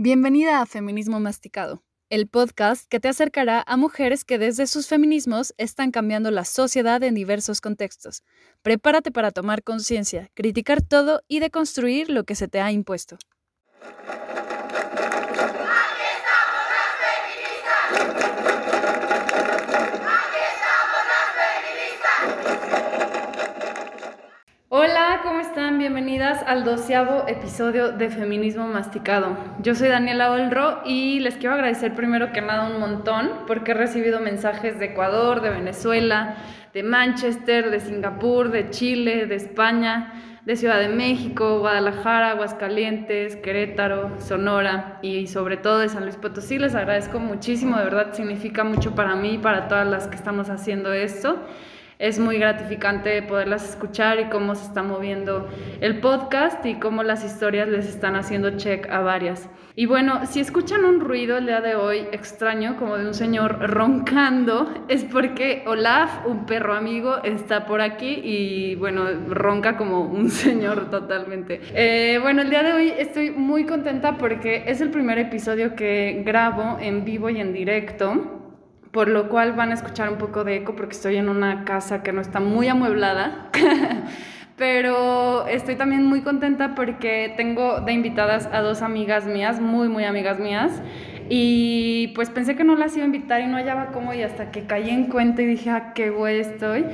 Bienvenida a Feminismo Masticado, el podcast que te acercará a mujeres que desde sus feminismos están cambiando la sociedad en diversos contextos. Prepárate para tomar conciencia, criticar todo y deconstruir lo que se te ha impuesto. Hola, ¿cómo están? Bienvenidas al doceavo episodio de Feminismo Masticado. Yo soy Daniela Olro y les quiero agradecer primero que nada un montón porque he recibido mensajes de Ecuador, de Venezuela, de Manchester, de Singapur, de Chile, de España, de Ciudad de México, Guadalajara, Aguascalientes, Querétaro, Sonora y sobre todo de San Luis Potosí. Les agradezco muchísimo, de verdad significa mucho para mí y para todas las que estamos haciendo esto es muy gratificante poderlas escuchar y cómo se está moviendo el podcast y cómo las historias les están haciendo check a varias. Y bueno, si escuchan un ruido el día de hoy extraño, como de un señor roncando, es porque Olaf, un perro amigo, está por aquí y bueno, ronca como un señor totalmente. Eh, bueno, el día de hoy estoy muy contenta porque es el primer episodio que grabo en vivo y en directo por lo cual van a escuchar un poco de eco porque estoy en una casa que no está muy amueblada. Pero estoy también muy contenta porque tengo de invitadas a dos amigas mías, muy, muy amigas mías. Y pues pensé que no las iba a invitar y no hallaba cómo y hasta que caí en cuenta y dije, ah, qué güey estoy.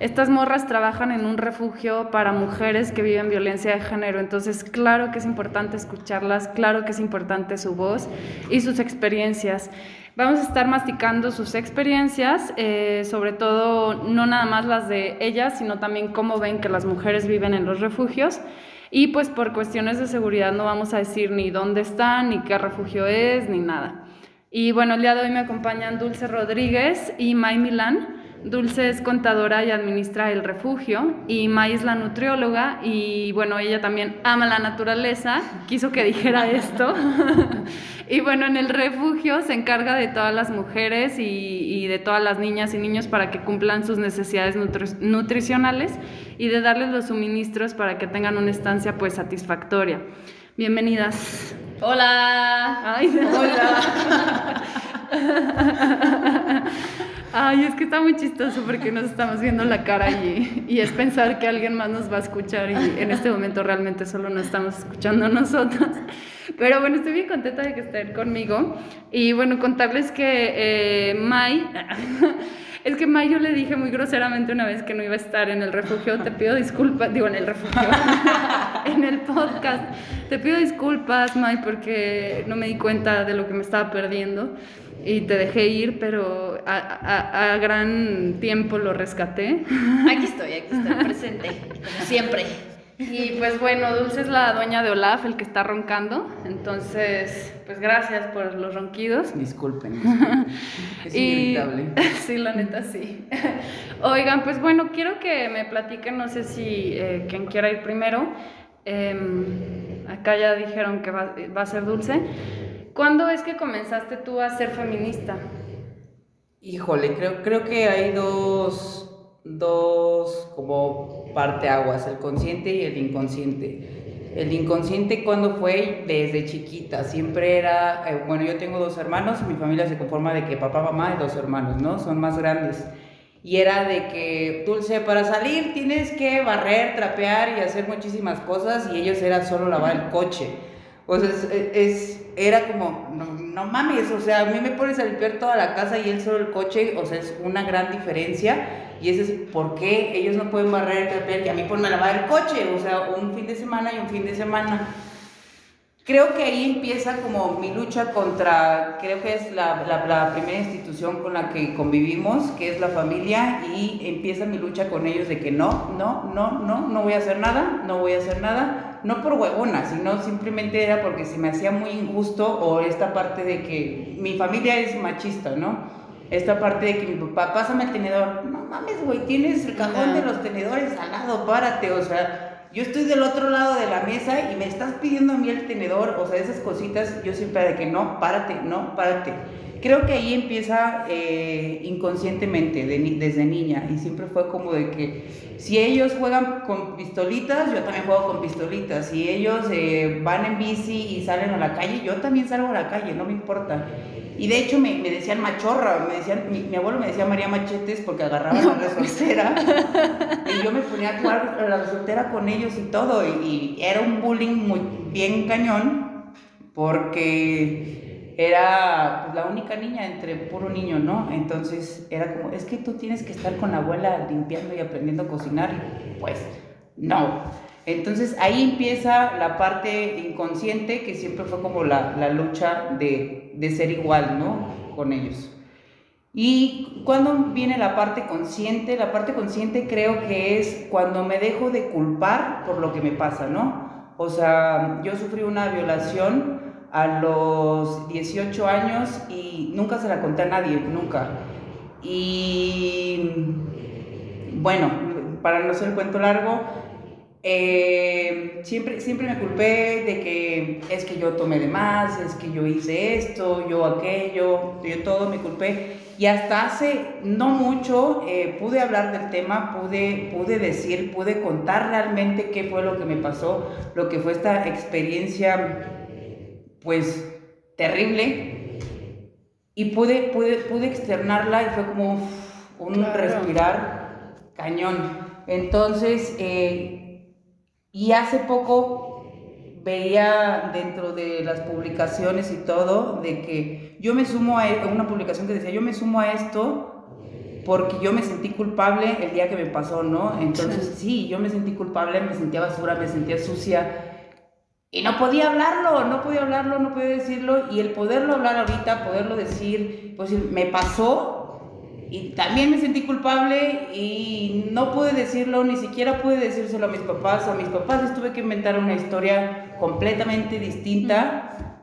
Estas morras trabajan en un refugio para mujeres que viven violencia de género, entonces claro que es importante escucharlas, claro que es importante su voz y sus experiencias. Vamos a estar masticando sus experiencias, eh, sobre todo no nada más las de ellas, sino también cómo ven que las mujeres viven en los refugios. Y pues por cuestiones de seguridad no vamos a decir ni dónde están, ni qué refugio es, ni nada. Y bueno, el día de hoy me acompañan Dulce Rodríguez y May Milán. Dulce es contadora y administra el refugio y May es la nutrióloga y bueno, ella también ama la naturaleza, quiso que dijera esto. y bueno, en el refugio se encarga de todas las mujeres y, de todas las niñas y niños para que cumplan sus necesidades nutricionales y de darles los suministros para que tengan una estancia pues satisfactoria. Bienvenidas. Hola. Ay, hola. Ay, es que está muy chistoso porque nos estamos viendo la cara y, y, es pensar que alguien más nos va a escuchar y en este momento realmente solo nos estamos escuchando nosotros. Pero bueno, estoy bien contenta de que estén conmigo. Y bueno, contarles que eh, Mai, es que Mai yo le dije muy groseramente una vez que no iba a estar en el refugio, te pido disculpas, digo en el refugio, en el podcast, te pido disculpas Mai porque no me di cuenta de lo que me estaba perdiendo y te dejé ir, pero a, gran tiempo lo rescaté. Aquí estoy, aquí estoy, presente, como siempre. Y pues bueno, Dulce es la dueña de Olaf, el que está roncando. Entonces, pues gracias por los ronquidos. Disculpen. Es y, Sí, la neta sí. Oigan, pues bueno, quiero que me platiquen, no sé si eh, quien quiera ir primero. Em, acá ya dijeron que va, va a ser Dulce. ¿Cuándo es que comenzaste tú a ser feminista? Híjole, creo, creo que hay dos, dos como parteaguas, el consciente y el inconsciente. El inconsciente cuando fue desde chiquita, siempre era, eh, bueno, yo tengo dos hermanos, mi familia se conforma de que papá, mamá y dos hermanos, ¿no? Son más grandes. Y era de que, Dulce, para salir tienes que barrer, trapear y hacer muchísimas cosas y ellos era solo lavar el coche. Pues es, era como, no, mames, o sea, a mí me pones a limpiar toda la casa y él solo el coche, o sea, es una gran diferencia. Y ese es por qué ellos no pueden barrer, trapear y a mí ponme a lavar el coche, o sea, un fin de semana y un fin de semana. Creo que ahí empieza como mi lucha contra, creo que es la, la, la, primera institución con la que convivimos, que es la familia, y empieza mi lucha con ellos de que no, no, no, no, no voy a hacer nada, no voy a hacer nada, no por huevona, sino simplemente era porque se me hacía muy injusto o esta parte de que mi familia es machista, ¿no? Esta parte de que mi papá, pásame el tenedor, no mames, güey, tienes el cajón de los tenedores al lado, párate, o sea yo estoy del otro lado de la mesa y me estás pidiendo a mí el tenedor, o sea, esas cositas, yo siempre de que no, párate, no, párate. creo que ahí empieza eh, inconscientemente, desde niña, y siempre fue como de que si ellos juegan con pistolitas, yo también juego con pistolitas, si ellos eh, van en bici y salen a la calle, yo también salgo a la calle, no me importa. Y de hecho me, me decían machorra, me decían, mi, abuelo me decía María Machetes porque agarraba la resortera y yo me ponía a jugar la resortera con ellos y todo, y, y era un bullying muy bien cañón porque era pues, la única niña entre puro niño, ¿no? Entonces era como, es que tú tienes que estar con la abuela limpiando y aprendiendo a cocinar. Pues no. Entonces ahí empieza la parte inconsciente que siempre fue como la, la lucha de, de, ser igual, ¿no? Con ellos. Y cuando viene la parte consciente, la parte consciente creo que es cuando me dejo de culpar por lo que me pasa, ¿no? O sea, yo sufrí una violación a los 18 años y nunca se la conté a nadie, nunca. Y bueno, para no ser el cuento largo, eh, siempre, siempre me culpé de que es que yo tomé de más, es que yo hice esto, yo aquello, yo todo me culpé. Y hasta hace no mucho eh, pude hablar del tema, pude, pude decir, pude contar realmente qué fue lo que me pasó, lo que fue esta experiencia pues terrible y pude, pude, pude externarla y fue como un respirar cañón. Entonces, eh, y hace poco veía dentro de las publicaciones y todo de que yo me sumo a e, una publicación que decía, yo me sumo a esto porque yo me sentí culpable el día que me pasó, ¿no? Entonces sí, yo me sentí culpable, me sentía basura, me sentía sucia y no podía hablarlo, no podía hablarlo, no podía decirlo. Y el poderlo hablar ahorita, poderlo decir, pues me pasó y también me sentí culpable y no pude decirlo, ni siquiera pude decírselo a mis papás. A mis papás les tuve que inventar una historia completamente distinta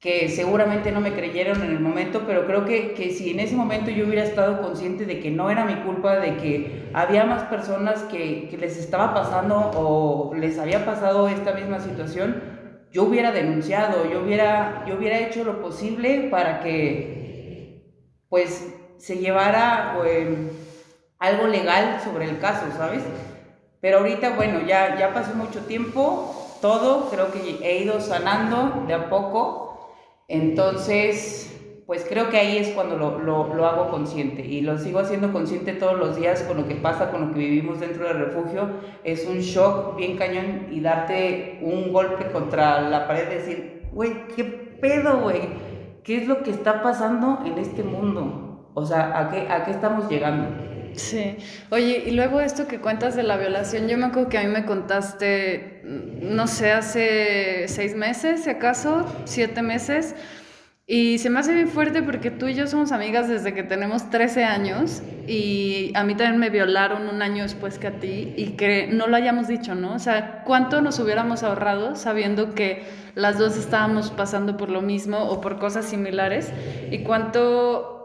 que seguramente no me creyeron en el momento, pero creo que, que, si en ese momento yo hubiera estado consciente de que no era mi culpa, de que había más personas que, que, les estaba pasando o les había pasado esta misma situación, yo hubiera denunciado, yo hubiera, yo hubiera hecho lo posible para que pues se llevara em, algo legal sobre el caso, ¿sabes? Pero ahorita, bueno, ya, ya pasó mucho tiempo, todo, creo que he ido sanando de a poco entonces, pues creo que ahí es cuando lo, lo, hago consciente y lo sigo haciendo consciente todos los días con lo que pasa, con lo que vivimos dentro del refugio. Es un shock bien cañón y darte un golpe contra la pared, decir, güey, ¿qué pedo, güey? ¿Qué es lo que está pasando en este mundo? O sea, ¿a qué, a qué estamos llegando? Sí. Oye, y luego esto que cuentas de la violación, yo me acuerdo que a mí me contaste, no sé, hace seis meses, si acaso, siete meses, y se me hace bien fuerte porque tú y yo somos amigas desde que tenemos 13 años y a mí también me violaron un año después que a ti y que no lo hayamos dicho, ¿no? O sea, ¿cuánto nos hubiéramos ahorrado sabiendo que las dos estábamos pasando por lo mismo o por cosas similares? ¿Y cuánto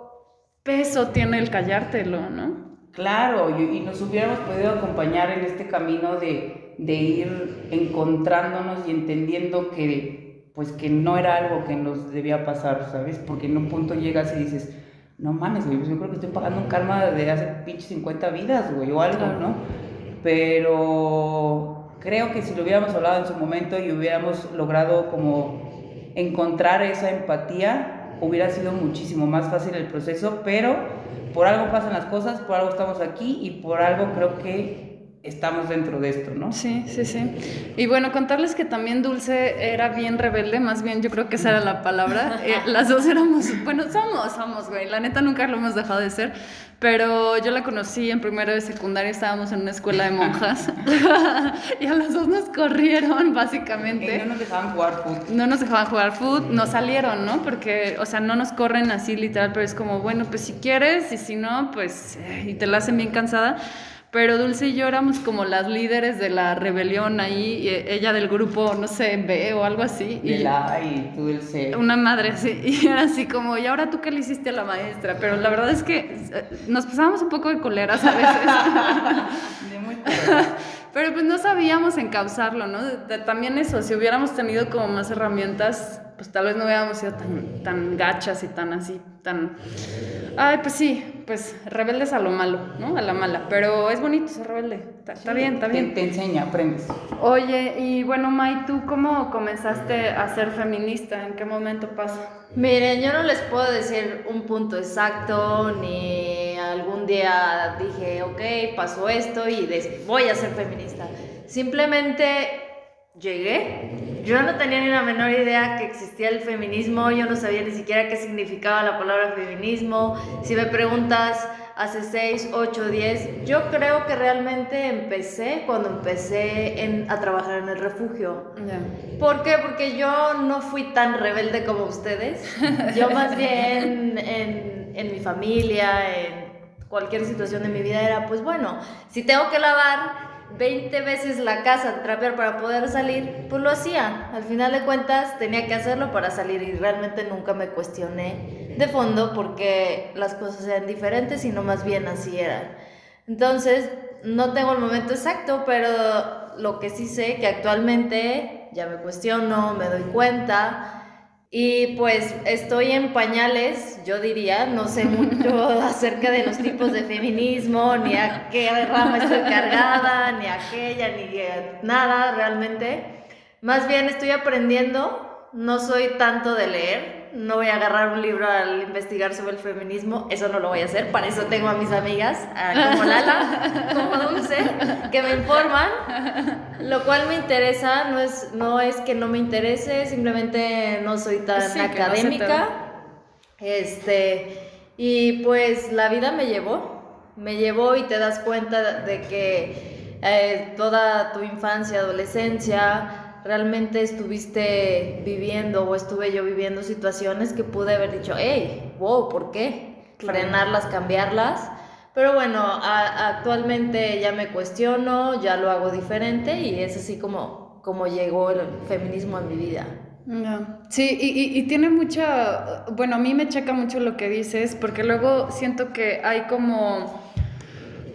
peso tiene el callártelo, ¿no? Claro, y, nos hubiéramos podido acompañar en este camino de, de, ir encontrándonos y entendiendo que, pues, que no era algo que nos debía pasar, ¿sabes? Porque en un punto llegas y dices, no mames, güey, pues yo creo que estoy pagando un karma de hace pinche 50 vidas, güey, o algo, ¿no? Pero creo que si lo hubiéramos hablado en su momento y hubiéramos logrado como encontrar esa empatía, hubiera sido muchísimo más fácil el proceso, pero por algo pasan las cosas, por algo estamos aquí y por algo creo que estamos dentro de esto, ¿no? Sí, sí, sí. Y bueno, contarles que también Dulce era bien rebelde, más bien yo creo que esa era la palabra. Eh, las dos éramos, bueno, somos, somos, güey, la neta nunca lo hemos dejado de ser, pero yo la conocí en primero de secundaria, estábamos en una escuela de monjas y a las dos nos corrieron, básicamente. Y no nos dejaban jugar foot. No nos dejaban jugar foot, nos salieron, ¿no? Porque, o sea, no nos corren así literal, pero es como, bueno, pues si quieres y si no, pues, eh, y te la hacen bien cansada. Pero Dulce y yo éramos como las líderes de la rebelión ahí, ella del grupo, no sé, B o algo así. y la y C. Una madre así, y era así como, ¿y ahora tú qué le hiciste a la maestra? Pero la verdad es que eh, nos pasábamos un poco de coleras a veces. de muy pero pues no sabíamos encauzarlo, ¿no? También eso, si hubiéramos tenido como más herramientas, pues tal vez no hubiéramos sido tan, tan gachas y tan así, tan... Ay, pues sí, pues rebeldes a lo malo, ¿no? A la mala, pero es bonito ser rebelde, está, está bien, está Te, bien. te enseña, aprendes. Oye, y bueno, May, ¿tú cómo comenzaste a ser feminista? ¿En qué momento pasa? Miren, yo no les puedo decir un punto exacto, ni algún día dije, ok, pasó esto y voy a ser feminista. Simplemente llegué. Yo no tenía ni la menor idea que existía el feminismo, yo no sabía ni siquiera qué significaba la palabra feminismo. Si me preguntas hace 6, 8, 10, yo creo que realmente empecé cuando empecé en- a trabajar en el refugio. Ya. ¿Por qué? Porque yo no fui tan rebelde como ustedes. Yo más bien en, en mi familia, en cualquier situación de mi vida era, pues bueno, si tengo que lavar 20 veces la casa, trapear para poder salir, pues lo hacía. Al final de cuentas tenía que hacerlo para salir y realmente nunca me cuestioné de fondo porque las cosas eran diferentes, sino más bien así eran. Entonces, no tengo el momento exacto, pero lo que sí sé que actualmente ya me cuestiono, me doy cuenta y pues estoy en pañales, yo diría, no sé mucho acerca de los tipos de feminismo, ni a qué rama estoy cargada, ni a aquella, ni a nada realmente. Más bien estoy aprendiendo, no soy tanto de leer, no voy a agarrar un libro al investigar sobre el feminismo, eso no lo voy a hacer, para eso tengo a mis amigas, a- como Lala, como Dulce, que me informan, lo cual me interesa, no es, no es que no me interese, simplemente no soy tan Sí, no académica. Este, y pues la vida me llevó, me llevó y te das cuenta de que eh, toda tu infancia, adolescencia, realmente estuviste viviendo o estuve yo viviendo situaciones que pude haber dicho, hey, wow, ¿por qué? Claro. Frenarlas, cambiarlas. Pero bueno, a- actualmente ya me cuestiono, ya lo hago diferente y es así como, como llegó el feminismo en mi vida. Sí, y, y- y tiene mucha, bueno, a mí me checa mucho lo que dices, porque luego siento que hay como,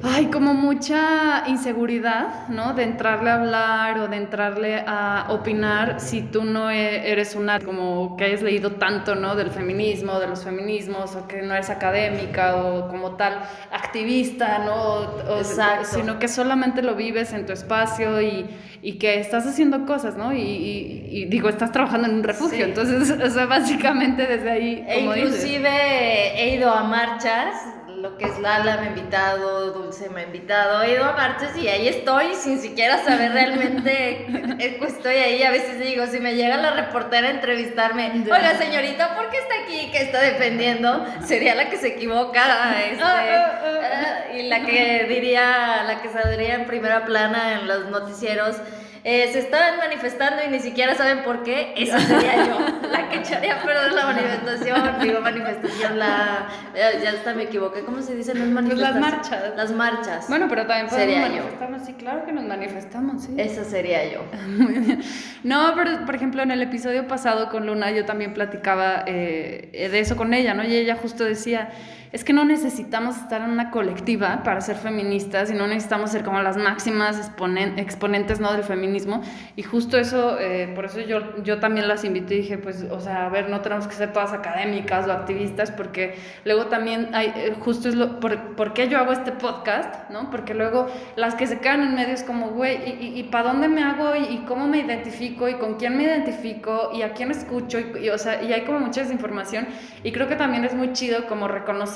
hay como mucha inseguridad, ¿no? De entrarle a hablar o de entrarle a opinar si tú no e- eres una, como que hayas leído tanto, ¿no? Del feminismo, de los feminismos, o que no eres académica o como tal activista, ¿no? O- Exacto. sino que solamente lo vives en tu espacio y, y que estás haciendo cosas, ¿no? Y, y- y digo, estás trabajando en un refugio, Sí. entonces, o sea, básicamente desde ahí, E como dices. inclusive he ido a marchas, lo que es Lala me ha invitado, Dulce me ha invitado, he ido a marchas y ahí estoy sin siquiera saber realmente estoy ahí. A veces digo, si me llega la reportera a entrevistarme, oiga señorita, ¿por qué está aquí? ¿Qué está defendiendo? Sería la que se equivoca, este, Ah, ah, ah. ah, y la que diría, la que saldría en primera plana en los noticieros. Eh, se estaban manifestando y ni siquiera saben por qué, esa sería yo, la que echaría a perder la manifestación, digo manifestación, la, ya, ya hasta me equivoqué, ¿cómo se dice? No es Pues las marchas. Las marchas. Bueno, pero también podemos Sería yo. manifestarnos, sí, claro que nos manifestamos, sí. Esa sería yo. Muy bien. No, pero por ejemplo en el episodio pasado con Luna yo también platicaba eh, de eso con ella, ¿no? Y ella justo decía, es que no necesitamos estar en una colectiva para ser feministas y no necesitamos ser como las máximas exponen- exponentes, ¿no? Del feminismo. Y justo eso, eh, por eso yo, yo también las invité y dije, pues, o sea, a ver, no tenemos que ser todas académicas o activistas porque luego también hay, eh, justo es lo, por, ¿por qué yo hago este podcast, ¿no? Porque luego las que se quedan en medio es como, güey, ¿y, y, para dónde me hago? ¿Y, y cómo me identifico? ¿Y con quién me identifico? ¿Y a quién escucho? Y, y, o sea, y hay como mucha desinformación. Y creo que también es muy chido como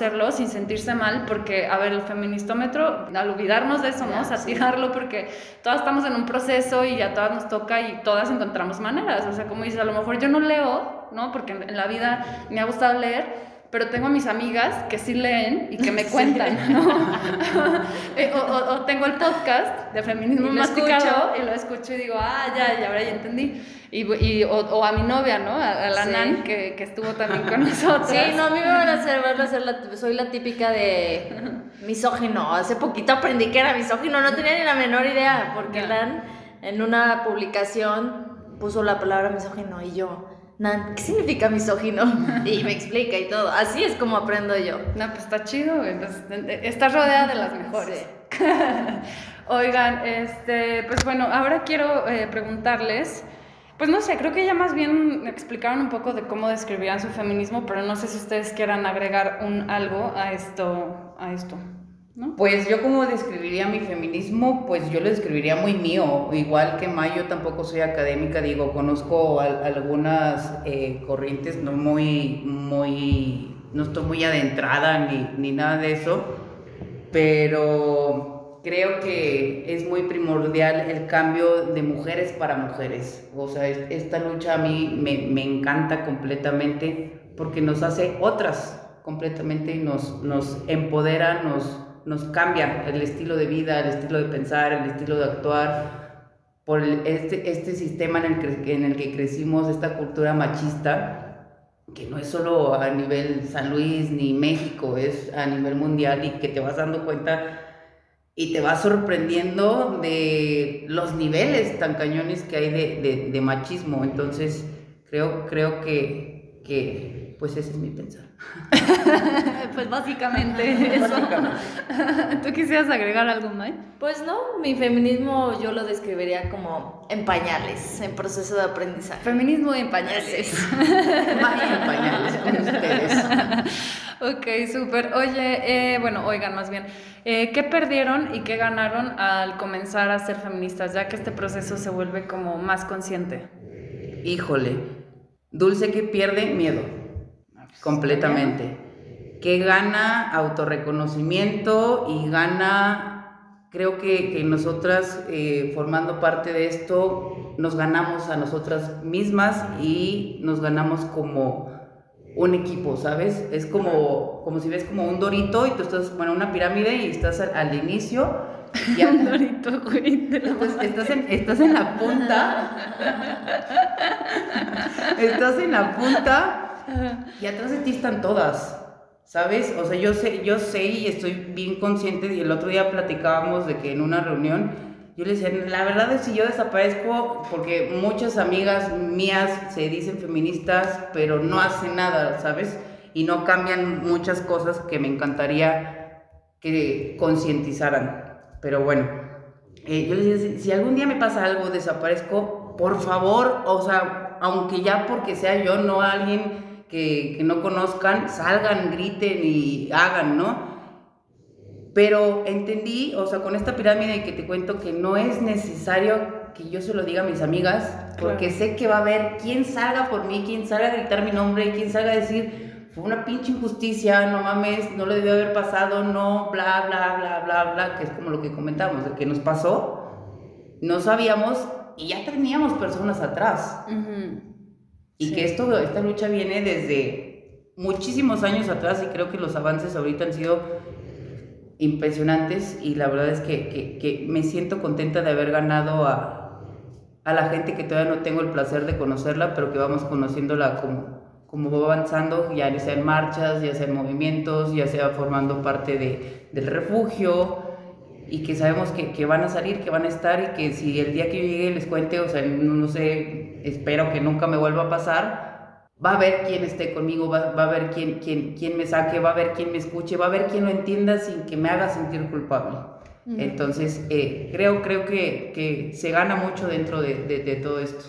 reconocerlo sin sentirse mal, porque, a ver, el feministómetro, al olvidarnos de eso, ¿no? O sea, tirarlo porque todas estamos en un proceso y a todas nos toca y todas encontramos maneras. O sea, como dices, a lo mejor yo no leo, ¿no? Porque en la vida me ha gustado leer, pero tengo a mis amigas que sí leen y que me cuentan, ¿no? Eh, o, o- o tengo el podcast de feminismo Y masticado escucho. y lo escucho y digo, ah, ya, ya, ahora ya entendí. Y, y- o, o a mi novia, ¿no? A, a la Sí. Nan, que, que estuvo también con nosotros. Sí, no, a mí me van a hacer, van a hacer la, soy la típica de misógino. Hace poquito aprendí que era misógino, no tenía ni la menor idea, porque. Nan en una publicación puso la palabra misógino y yo, Nan, ¿qué significa misógino? Y me explica y todo. Así es como aprendo yo. No, pues está chido, güey. Pues, estás rodeada de las mejores. Oigan, este, pues bueno, ahora quiero eh, preguntarles, pues no sé, creo que ya más bien explicaron un poco de cómo describían su feminismo, pero no sé si ustedes quieran agregar un algo a esto, a esto. Pues yo como describiría mi feminismo, pues yo lo describiría muy mío, igual que Mayo tampoco soy académica, digo, conozco algunas eh, corrientes, no muy, muy, no estoy muy adentrada ni, ni nada de eso, pero creo que es muy primordial el cambio de mujeres para mujeres, o sea, esta lucha a mí me, me encanta completamente porque nos hace otras completamente, nos, nos empodera, nos nos cambia el estilo de vida, el estilo de pensar, el estilo de actuar, por este, este sistema en el, que, en el que crecimos, esta cultura machista, que no es solo a nivel San Luis ni México, es a nivel mundial y que te vas dando cuenta y te vas sorprendiendo de los niveles tan cañones que hay de, de, de machismo. Entonces, creo, creo que, que pues ese es mi pensar. pues básicamente eso. ¿Tú quisieras agregar algo más? Pues no, mi feminismo yo lo describiría como en pañales, en proceso de aprendizaje. Feminismo en pañales. Vaya en pañales con ustedes. ok, súper. Oye, eh, bueno, oigan más bien, eh, ¿qué perdieron y qué ganaron al comenzar a ser feministas, ya que este proceso se vuelve como más consciente? Híjole, dulce que pierde miedo completamente. Que gana autorreconocimiento y gana, creo que, que nosotras eh, formando parte de esto, nos ganamos a nosotras mismas y nos ganamos como un equipo, ¿sabes? Es como, como si ves como un dorito y tú estás, bueno, una pirámide y estás al, inicio. Y un dorito, güey. estás, en, estás en la punta. estás en la punta y atrás de ti están todas, ¿sabes? O sea, yo sé, yo sé y estoy bien consciente, y el otro día platicábamos de que en una reunión, yo le decía, la verdad es que yo desaparezco porque muchas amigas mías se dicen feministas, pero no hacen nada, ¿sabes? Y no cambian muchas cosas que me encantaría que concientizaran. Pero bueno, eh, yo les decía, si algún día me pasa algo, desaparezco, por favor, o sea, aunque ya porque sea yo, no alguien que, no conozcan, salgan, griten y hagan, ¿no? Pero entendí, o sea, con esta pirámide que te cuento que no es necesario que yo se lo diga a mis amigas, porque sé que va a haber quien salga por mí, quien salga a gritar mi nombre, quien salga a decir, fue una pinche injusticia, no mames, no le debió haber pasado, no, bla, bla, bla, bla, bla, que es como lo que comentamos, de que nos pasó, no sabíamos y ya teníamos personas atrás. Y que esto, esta lucha viene desde muchísimos años atrás y creo que los avances ahorita han sido impresionantes y la verdad es que, que, que me siento contenta de haber ganado a, a, la gente que todavía no tengo el placer de conocerla, pero que vamos conociéndola como, como va avanzando, ya sea en marchas, ya sea en movimientos, ya sea formando parte de, del refugio y que sabemos que, que, van a salir, que van a estar y que si el día que yo llegue les cuente, o sea, no, no sé, espero que nunca me vuelva a pasar, va a haber quien esté conmigo, va, va a haber quien, quien, quien, me saque, va a haber quien me escuche, va a haber quien lo entienda sin que me haga sentir culpable. Entonces, eh, creo, creo que, que, se gana mucho dentro de, de, de todo esto.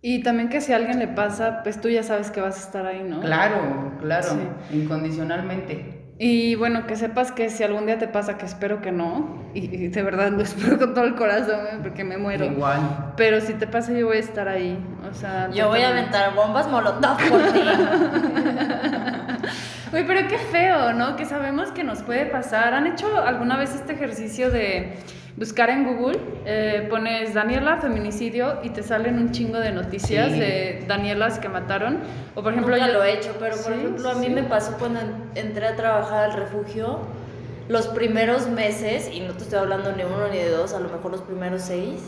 Y también que si a alguien le pasa, pues tú ya sabes que vas a estar ahí, ¿no? Claro, claro, sí. incondicionalmente. Y bueno, que sepas que si algún día te pasa, que espero que no, y, de verdad lo espero con todo el corazón, ¿eh? porque me muero. Igual. Pero si te pasa, yo voy a estar ahí. O sea, yo voy a aventar bombas molotov por ti. Uy, pero qué feo, ¿no? Que sabemos que nos puede pasar. ¿Han hecho alguna vez este ejercicio de buscar en Google, eh, pones Daniela feminicidio y te salen un chingo de noticias sí. de Danielas que mataron. O por ejemplo, Nunca yo lo he hecho, pero por sí, ejemplo, a mí sí. me pasó cuando entré a trabajar al refugio, los primeros meses, y no te estoy hablando ni uno ni de dos, a lo mejor los primeros seis,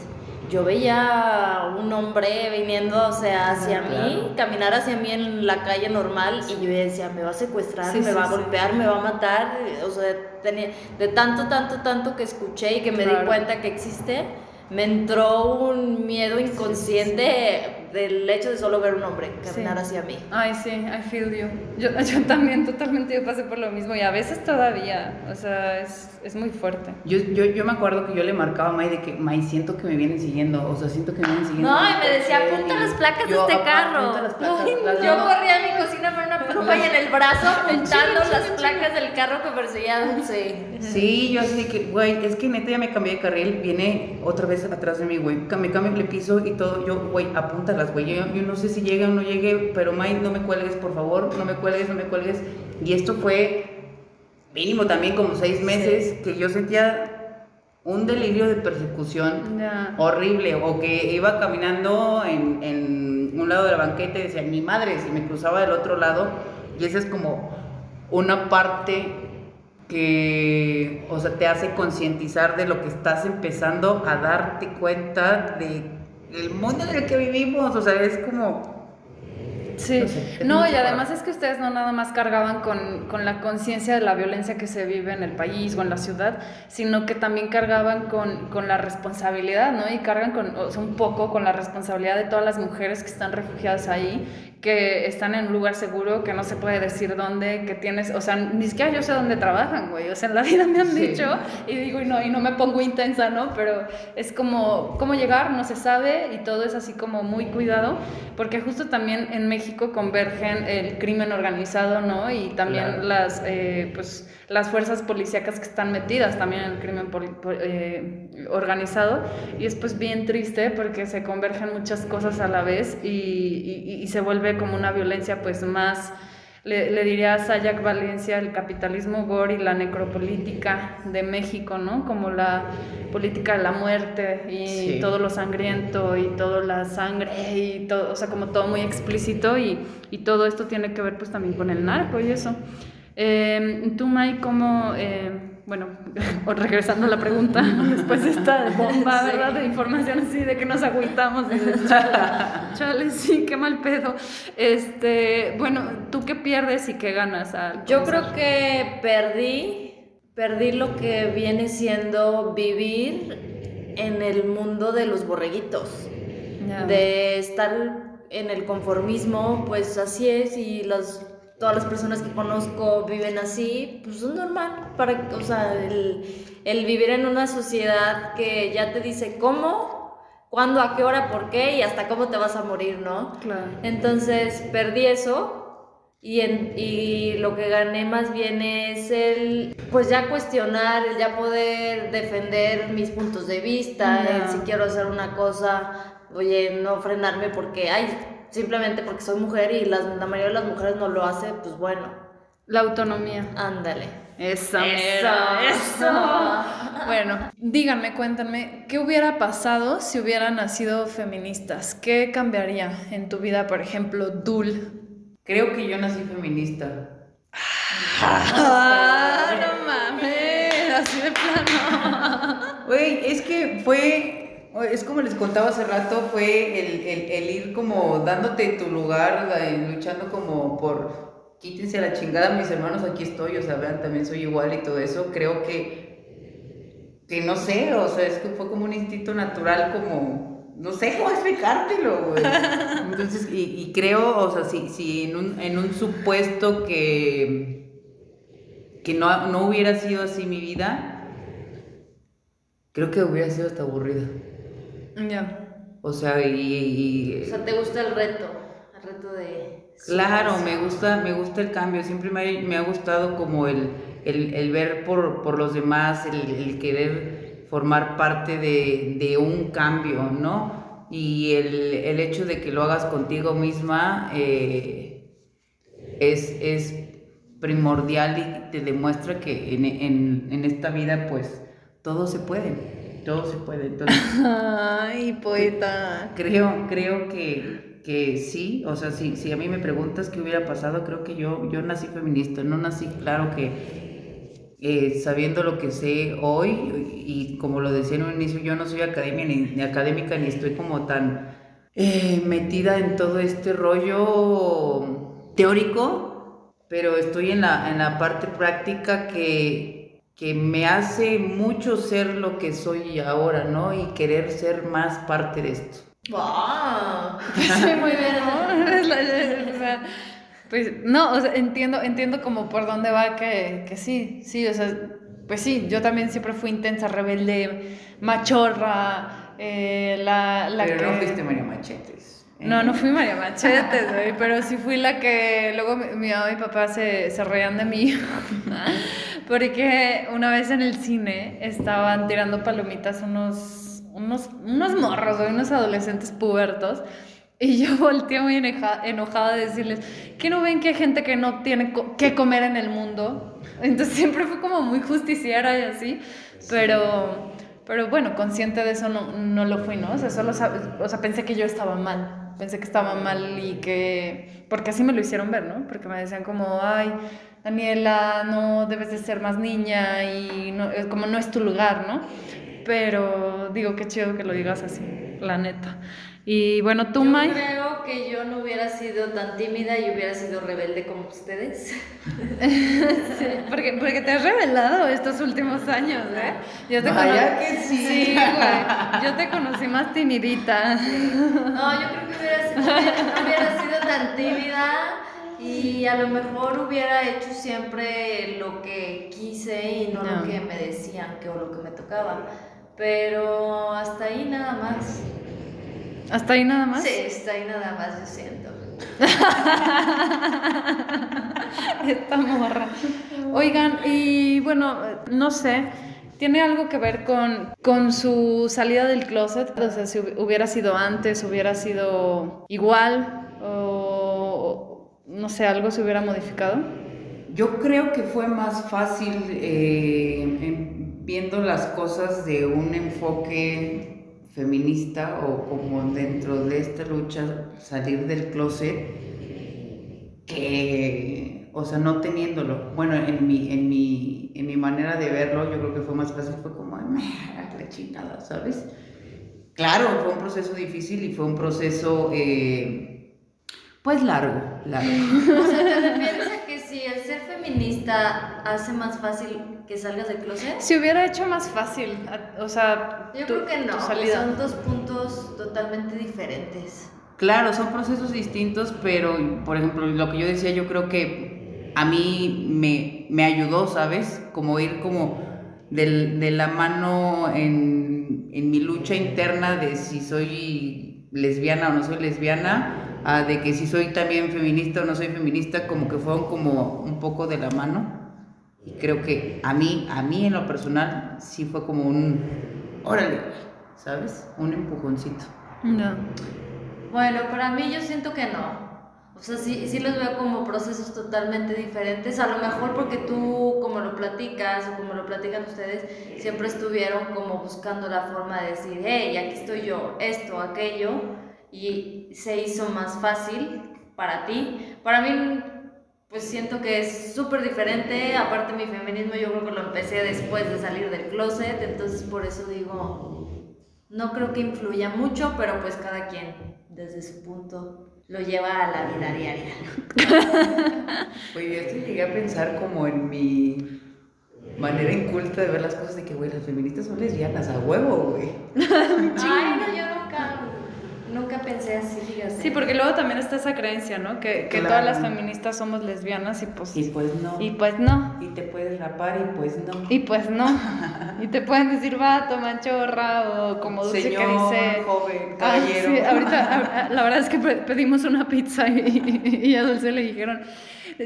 yo veía un hombre viniendo, o sea, hacia ah, claro. mí, caminar hacia mí en la calle normal y yo decía, me va a secuestrar, sí, me sí, va a golpear, me va a matar, o sea, tenía, de tanto, tanto, tanto que escuché y que me claro. di cuenta que existe, me entró un miedo inconsciente del hecho de solo ver un hombre caminar Sí. hacia mí. Ay, sí, I feel you. Yo, yo también, totalmente, yo pasé por lo mismo y a veces todavía, o sea, es, es muy fuerte. Yo, yo, yo me acuerdo que yo le marcaba a May de que, May, siento que me vienen siguiendo, o sea, siento que me vienen siguiendo. No, y me decía, apunta las placas de este "Apa- carro. apunta las placas, Ay, las yo llevo". corría a mi cocina con una pluma y en el brazo apuntando las placas del carro que perseguía Dulce. Sí, yo así que, güey, es que neta ya me cambié de carril, viene otra vez atrás de mí, güey, me cambio el piso y todo, yo, güey, güey, yo, yo no sé si llega o no llegue, pero May, no me cuelgues, por favor, no me cuelgues, no me cuelgues. Y esto fue mínimo también como seis meses que yo sentía un delirio de persecución horrible, o que iba caminando en, en un lado de la banqueta y decía, mi madre, si me cruzaba del otro lado, y esa es como una parte que, o sea, te hace concientizar de lo que estás empezando a darte cuenta de el mundo en el que vivimos, o sea, es como... Sí, No sé, y además para- es que ustedes no nada más cargaban con, con la conciencia de la violencia que se vive en el país o en la ciudad, sino que también cargaban con, con la responsabilidad, ¿no? Y cargan con, o sea, un poco con la responsabilidad de todas las mujeres que están refugiadas ahí, que están en un lugar seguro, que no se puede decir dónde, que tienes, o sea, ni siquiera yo sé dónde trabajan, güey, o sea, en la vida me han Sí. dicho y digo, y no, y no me pongo intensa, ¿no? Pero es como, cómo llegar, no se sabe y todo es así como muy cuidado, porque justo también en México convergen el crimen organizado, ¿no? Y también Claro. las, eh, pues, las fuerzas policíacas que están metidas también en el crimen eh, organizado. Y es pues bien triste porque se convergen muchas cosas a la vez y, y- y se vuelve como una violencia pues más... Le, le diría a Sayak Valencia el capitalismo gore y la necropolítica de México, ¿no? Como la política de la muerte y Sí. todo lo sangriento y toda la sangre y todo, o sea, como todo muy explícito y, y todo esto tiene que ver pues también con el narco y eso. Eh, tú, Mai, ¿cómo, eh, bueno, regresando a la pregunta, después de esta bomba. ¿verdad? De información así, de que nos agüitamos, y de, chale, chale, sí, qué mal pedo. Este, bueno, ¿tú qué pierdes y qué ganas? al Yo creo que perdí, perdí lo que viene siendo vivir en el mundo de los borreguitos. De estar en el conformismo, pues así es, y las, todas las personas que conozco viven así, pues es normal, para, o sea, el, el vivir en una sociedad que ya te dice cómo, cuándo, a qué hora, por qué y hasta cómo te vas a morir, ¿no? Claro. Entonces perdí eso y, en- y lo que gané más bien es el, pues ya cuestionar, el ya poder defender mis puntos de vista, el si quiero hacer una cosa, oye, no frenarme porque, ay, simplemente porque soy mujer y las, la mayoría de las mujeres no lo hace, pues bueno, La autonomía. ándale. Esa, Eso, eso. Bueno, díganme, cuéntanme, ¿qué hubiera pasado si hubieran nacido feministas? ¿Qué cambiaría en tu vida, por ejemplo, Dul? Creo que yo nací feminista. ¡Ah, no mames! Así de plano. Güey, es que fue, es como les contaba hace rato, fue el, el- el ir como dándote tu lugar, luchando como por quítense a la chingada mis hermanos, aquí estoy, o sea, vean, también soy igual y todo eso. Creo que, que no sé, o sea, es que fue como un instinto natural, como, no sé cómo explicártelo, güey. Entonces, y, y creo, o sea, si, si en, un, en un supuesto que, que no, no hubiera sido así mi vida, Creo que hubiera sido hasta aburrida. Ya. O sea, y, y- O sea, ¿te gusta el reto? El reto de... claro, me gusta, me gusta el cambio. Siempre me, ha- me ha gustado como el, el, el ver por, por los demás, el, el querer formar parte de, de un cambio, ¿no? Y el, el hecho de que lo hagas contigo misma eh, es, es primordial y te demuestra que en, en, en esta vida, pues, todo se puede. Todo se puede. Entonces, Ay, poeta. Creo, creo que, que sí, o sea, si, si a mí me preguntas qué hubiera pasado, creo que yo, yo nací feminista, no nací, claro que eh, sabiendo lo que sé hoy, y como lo decía en un inicio, yo no soy academia, ni, ni académica, ni estoy como tan eh, metida en todo este rollo teórico, pero estoy en la, en la parte práctica que, que me hace mucho ser lo que soy ahora, ¿no? Y querer ser más parte de esto. Wow. Sí, muy bien. ¿no? o sea, pues no, o sea, entiendo, entiendo como por dónde va que, que sí, sí, o sea, pues sí, yo también siempre fui intensa, rebelde, machorra, eh, la, la Pero que... no fuiste María Machetes. ¿eh? No, no fui María Machetes, güey, pero sí fui la que luego mi, mi mamá y mi papá se, se reían de mí. Porque una vez en el cine estaban tirando palomitas unos, unos, unos morros, unos adolescentes pubertos. Y yo volteé muy enoja- enojada de decirles, ¿que no ven que hay gente que no tiene co- comer en el mundo? Entonces siempre fue como muy justiciera y así, pero, pero bueno, consciente de eso no, no lo fui, ¿no? O sea, solo o sea, pensé que yo estaba mal, pensé que estaba mal y que, porque así me lo hicieron ver, ¿no? Porque me decían como, ay, Daniela, no debes de ser más niña y no, es como no es tu lugar, ¿no? Pero digo, qué chido que lo digas así, la neta. Y bueno, tú, Yo Mai. creo que yo no hubiera sido tan tímida y hubiera sido rebelde como ustedes. Sí, porque, porque te has revelado estos últimos años, ¿eh? Yo te Vaya que sí. Sí, güey. Yo te conocí más timidita. No, yo creo que hubiera sido, no hubiera sido tan tímida y a lo mejor hubiera hecho siempre lo que quise y no No. lo que me decían que o lo que me tocaba. Pero hasta ahí nada más. ¿Hasta ahí nada más? Sí, hasta ahí nada más, yo siento. Esta morra. Oigan, y bueno, no sé, ¿tiene algo que ver con, con su salida del closet? O sea, si hub- hubiera sido antes, hubiera sido igual, o no sé, algo se hubiera modificado. Yo creo que fue más fácil eh, en- viendo las cosas de un enfoque feminista o como dentro de esta lucha salir del closet que, o sea, no teniéndolo. Bueno, en mi, en mi, en mi manera de verlo, yo creo que fue más fácil, fue como, "Ay, meh, la chingada, ¿sabes? Claro, fue un proceso difícil y fue un proceso, eh, pues largo, largo. O sea, ¿te refieres a que si el ser feminista hace más fácil que salgas del closet? Si hubiera hecho más fácil, o sea, Yo tu- creo que no, que son dos puntos totalmente diferentes. Claro, son procesos distintos, pero por ejemplo, lo que yo decía, yo creo que a mí me, me ayudó, ¿sabes? Como ir como del- de la mano en, en mi lucha interna de si soy lesbiana o no soy lesbiana, a de que si soy también feminista o no soy feminista, como que fueron como un poco de la mano. Y creo que a mí, a mí en lo personal, sí fue como un, órale, ¿sabes? Un empujoncito. No. Bueno, para mí yo siento que no. O sea, sí, sí los veo como procesos totalmente diferentes. A lo mejor porque tú, como lo platicas o como lo platican ustedes, siempre estuvieron como buscando la forma de decir, hey, aquí estoy yo, esto, aquello, y se hizo más fácil para ti. Para mí, pues siento que es súper diferente. Aparte, mi feminismo yo creo que lo empecé después de salir del closet, entonces por eso digo, no creo que influya mucho, pero pues cada quien desde su punto lo lleva a la vida diaria. Oye, yo esto llegué a pensar como en mi manera inculta de ver las cosas de que, güey, las feministas son lesbianas, a huevo, güey. Ay, no, yo nunca, nunca pensé así, fíjate. Sí, porque luego también está esa creencia, ¿no? Que, que Claro. todas las feministas somos lesbianas y pues... Y pues no. Y pues no. Y te puedes rapar y pues no. Y pues no. Y te pueden decir vato, machorra o como Dulce Señor, que dice... joven, Ah, caballero. sí, ahorita, la verdad es que pe- pedimos una pizza y, y a Dulce le dijeron,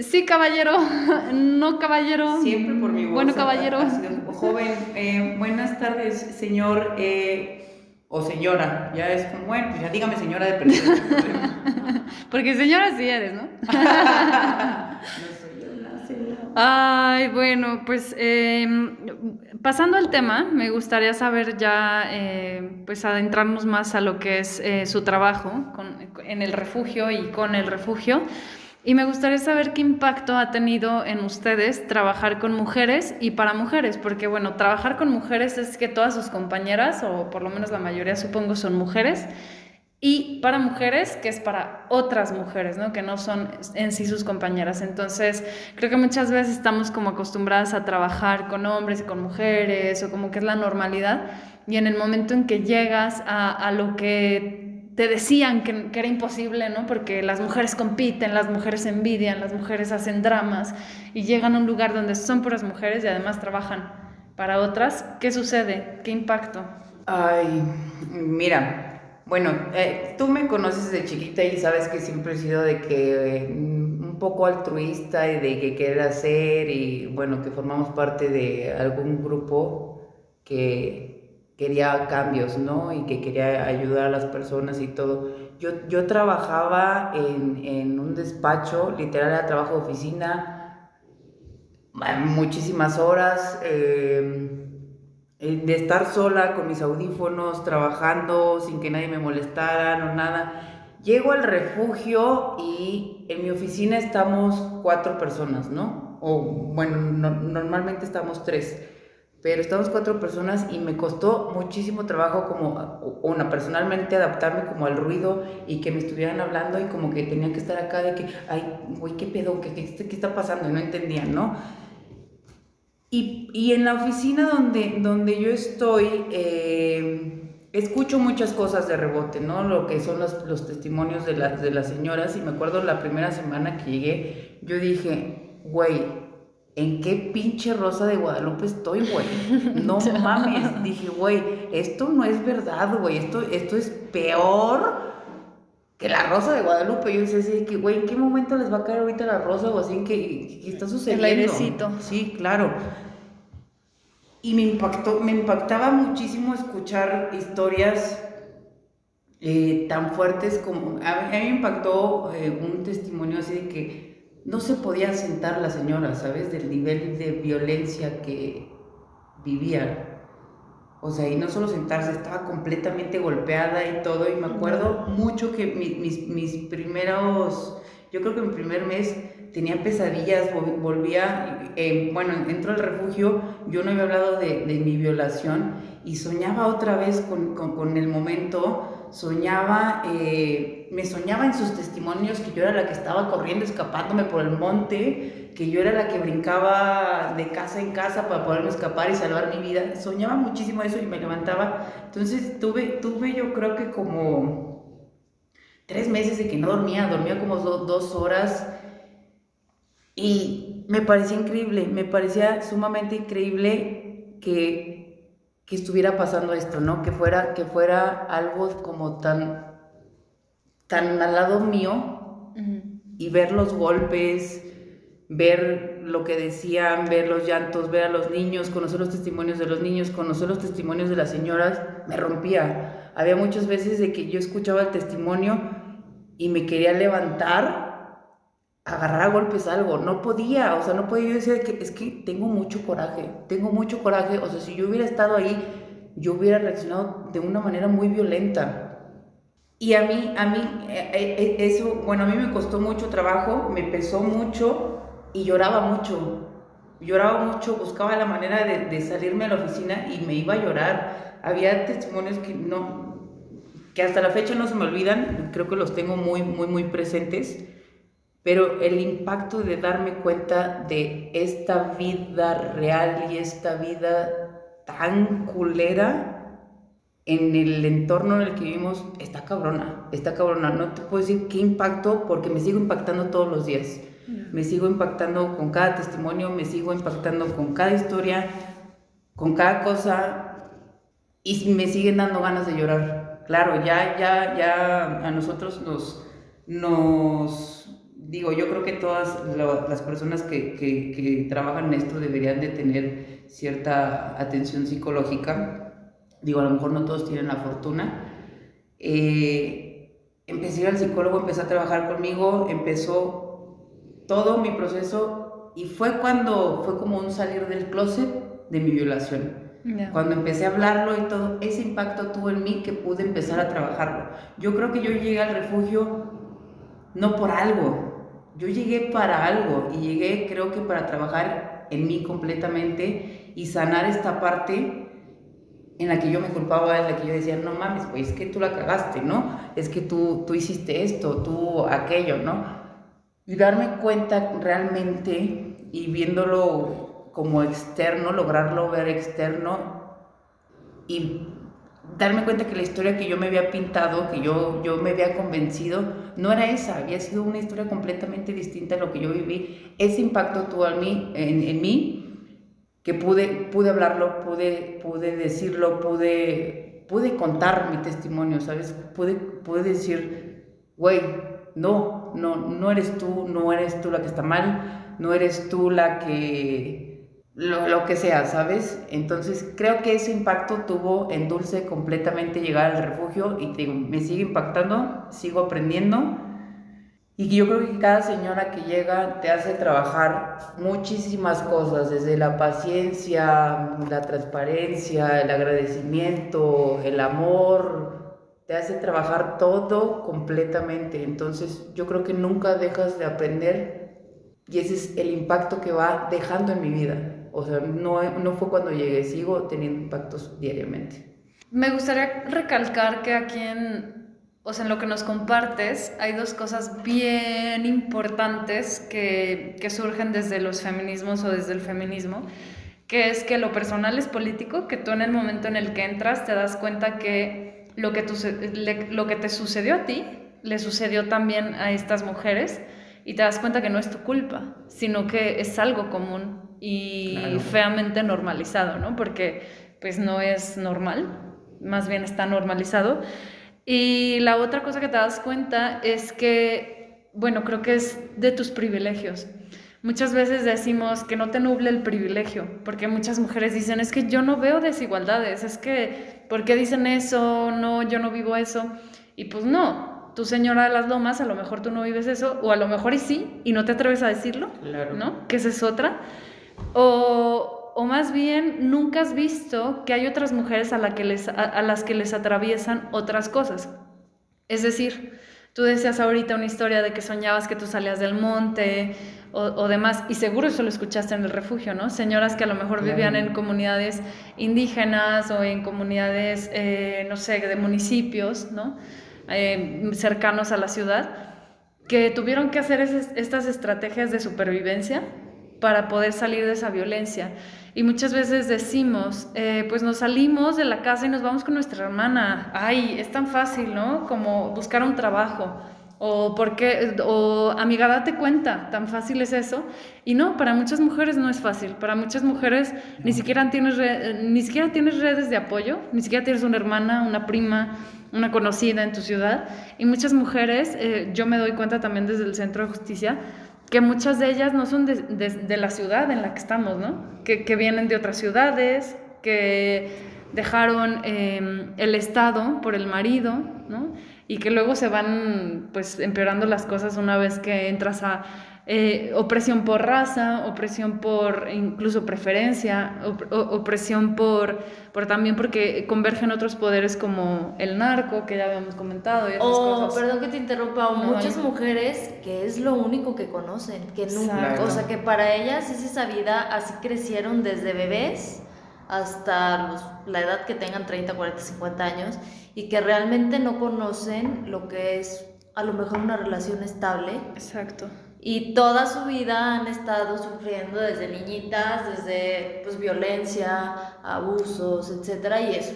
sí, caballero, no, caballero. Siempre por mi voz. Bueno, ha- caballero. ha sido, joven, eh, buenas tardes, señor eh, o señora. Ya es como, bueno, pues ya dígame señora de problema. Porque señora sí eres, ¿no? No soy una señora. Ay, bueno, pues eh, pasando al tema, me gustaría saber ya, eh, pues adentrarnos más a lo que es eh, su trabajo con- en el refugio y con el refugio. Y me gustaría saber qué impacto ha tenido en ustedes trabajar con mujeres y para mujeres, porque bueno, trabajar con mujeres es que todas sus compañeras, o por lo menos la mayoría supongo, son mujeres, y para mujeres, que es para otras mujeres, ¿no? Que no son en sí sus compañeras. Entonces, creo que muchas veces estamos como acostumbradas a trabajar con hombres y con mujeres, o como que es la normalidad, y en el momento en que llegas a, a lo que te decían que, era imposible, ¿no? Porque las mujeres compiten, las mujeres envidian, las mujeres hacen dramas y llegan a un lugar donde son puras mujeres y además trabajan para otras. ¿Qué sucede? ¿Qué impacto? Ay, mira, bueno, eh, tú me conoces de chiquita y sabes que siempre he sido de que eh, un poco altruista y de que querer hacer y bueno, que formamos parte de algún grupo que quería cambios, ¿no? Y que quería ayudar a las personas y todo. Yo, yo trabajaba en, en un despacho, literal era trabajo de oficina, muchísimas horas, em, de estar sola con mis audífonos, trabajando sin que nadie me molestara, no nada. Llego al refugio y en mi oficina estamos cuatro personas, ¿no? O bueno, normalmente estamos tres pero estamos cuatro personas y me costó muchísimo trabajo como, una, personalmente adaptarme como al ruido y que me estuvieran hablando y como que tenía que estar acá de que, ay, güey, ¿qué pedo? ¿Qué, qué, qué está pasando? Y no entendían, ¿no? Y, y, en la oficina donde, donde yo estoy, eh, escucho muchas cosas de rebote, ¿no? Lo que son los, los testimonios de, de las señoras y me acuerdo la primera semana que llegué, yo dije, güey, ¿en qué pinche Rosa de Guadalupe estoy, güey? No mames. Dije, güey, esto no es verdad, güey. Esto, esto es peor que la Rosa de Guadalupe. Yo decía así, que, güey, ¿en qué momento les va a caer ahorita la rosa o así? ¿Qué, qué está sucediendo? El airecito. Sí, claro. Y me impactó, me impactaba muchísimo escuchar historias eh, tan fuertes como... A mí, me impactó eh, un testimonio así de que no se podía sentar la señora, ¿sabes? Del nivel de violencia que vivía. O sea, y no solo sentarse, estaba completamente golpeada y todo. Y me acuerdo mucho que mis, mis primeros, yo creo que mi primer mes tenía pesadillas, volvía, eh, bueno, entro al refugio, yo no había hablado de, de mi violación y soñaba otra vez con, con, con el momento, soñaba, eh, me soñaba en sus testimonios que yo era la que estaba corriendo, escapándome por el monte, que yo era la que brincaba de casa en casa para poderme escapar y salvar mi vida. Soñaba muchísimo eso y me levantaba. Entonces tuve, tuve yo creo que como tres meses de que no dormía, dormía como dos horas y me parecía increíble, me parecía sumamente increíble que que estuviera pasando esto, ¿no? Que fuera, que fuera algo como tan, tan al lado mío y ver los golpes, ver lo que decían, ver los llantos, ver a los niños, conocer los testimonios de los niños, conocer los testimonios de las señoras, me rompía. Había muchas veces de que yo escuchaba el testimonio y me quería levantar agarrar a golpes algo, no podía, o sea, no podía yo decir que es que tengo mucho coraje, tengo mucho coraje, o sea, si yo hubiera estado ahí, yo hubiera reaccionado de una manera muy violenta. Y a mí, a mí, eh, eh, eh, eso, bueno, a mí me costó mucho trabajo, me pesó mucho y lloraba mucho. Lloraba mucho, buscaba la manera de, salirme a la oficina y me iba a llorar. Había testimonios que no, que hasta la fecha no se me olvidan, creo que los tengo muy, muy, muy presentes pero el impacto de darme cuenta de esta vida real y esta vida tan culera en el entorno en el que vivimos está cabrona, está cabrona. No te puedo decir qué impacto porque me sigo impactando todos los días. Me sigo impactando con cada testimonio, me sigo impactando con cada historia, con cada cosa y me siguen dando ganas de llorar. Claro, ya, ya, ya a nosotros nos, nos digo, yo creo que todas las personas que, que, trabajan en esto deberían de tener cierta atención psicológica. Digo, a lo mejor no todos tienen la fortuna. Eh, empecé a ir al psicólogo, empecé a trabajar conmigo, empezó todo mi proceso y fue cuando fue como un salir del closet de mi violación. Cuando empecé a hablarlo y todo, ese impacto tuvo en mí que pude empezar a trabajarlo. Yo creo que yo llegué al refugio no por algo, yo llegué para algo y llegué creo que para trabajar en mí completamente y sanar esta parte en la que yo me culpaba, en la que yo decía, no mames, pues es que tú la cagaste, ¿no? Es que tú, tú hiciste esto, tú aquello, ¿no? Y darme cuenta realmente y viéndolo como externo, lograrlo ver externo y darme cuenta que la historia que yo me había pintado, que yo, yo me había convencido, no era esa, había sido una historia completamente distinta a lo que yo viví. Ese impacto tuvo en mí, en, en mí que pude, pude hablarlo, pude, pude decirlo, pude, pude contar mi testimonio, ¿sabes? Pude, pude decir, güey, no, no, no eres tú, no eres tú la que está mal, no eres tú la que lo, que sea, ¿sabes? Entonces creo que ese impacto tuvo en Dulce completamente llegar al refugio y me sigue impactando, sigo aprendiendo y yo creo que cada señora que llega te hace trabajar muchísimas cosas, desde la paciencia, la transparencia, el agradecimiento, el amor, te hace trabajar todo completamente. Entonces yo creo que nunca dejas de aprender y ese es el impacto que va dejando en mi vida. O sea, no, no fue cuando llegué, sigo teniendo impactos diariamente. Me gustaría recalcar que aquí en, o sea, en lo que nos compartes hay dos cosas bien importantes que, que surgen desde los feminismos o desde el feminismo, que es que lo personal es político, que tú en el momento en el que entras te das cuenta que lo que, tu, lo que te sucedió a ti le sucedió también a estas mujeres y te das cuenta que no es tu culpa, sino que es algo común y feamente normalizado, ¿no? Porque pues no es normal, más bien está normalizado. Y la otra cosa que te das cuenta es que, bueno, creo que es de tus privilegios. Muchas veces decimos que no te nuble el privilegio, porque muchas mujeres dicen, es que yo no veo desigualdades, es que, ¿por qué dicen eso? No, yo no vivo eso. Y pues no, tu señora de las lomas, a lo mejor tú no vives eso, o a lo mejor y sí, y no te atreves a decirlo, ¿no? Que esa es otra. O, o, más bien, nunca has visto que hay otras mujeres a, la que les, a, las que les atraviesan otras cosas. Es decir, tú decías ahorita una historia de que soñabas que tú salías del monte o, o, demás, y seguro eso lo escuchaste en el refugio, ¿no? Señoras que a lo mejor vivían en comunidades indígenas o en comunidades, eh, no sé, de municipios, ¿no? Eh, cercanos a la ciudad, que tuvieron que hacer estas estrategias de supervivencia para poder salir de esa violencia. Y muchas veces decimos, eh, pues nos salimos de la casa y nos vamos con nuestra hermana. Ay, es tan fácil, ¿no? Como buscar un trabajo. O, porque, o amiga, date cuenta, tan fácil es eso. Y no, para muchas mujeres no es fácil. Para muchas mujeres ni siquiera tienes, ni siquiera tienes redes de apoyo, ni siquiera tienes una hermana, una prima, una conocida en tu ciudad. Y muchas mujeres, eh, yo me doy cuenta también desde el Centro de Justicia, que muchas de ellas no son de, de, la ciudad en la que estamos, ¿no? Que, que vienen de otras ciudades, que dejaron em, el Estado por el marido, ¿no? Y que luego se van, pues, empeorando las cosas una vez que entras a eh, opresión por raza, opresión por incluso preferencia, opresión por, por también porque convergen otros poderes como el narco, que ya habíamos comentado. Y o, perdón que te interrumpa, muchas mujeres que es lo único que conocen, que nunca, o sea, que para ellas es esa vida, así crecieron desde bebés hasta la edad que tengan 30, 40, 50 años y que realmente no conocen lo que es a lo mejor una relación estable. Exacto y toda su vida han estado sufriendo desde niñitas, desde pues violencia, abusos, etcétera, y eso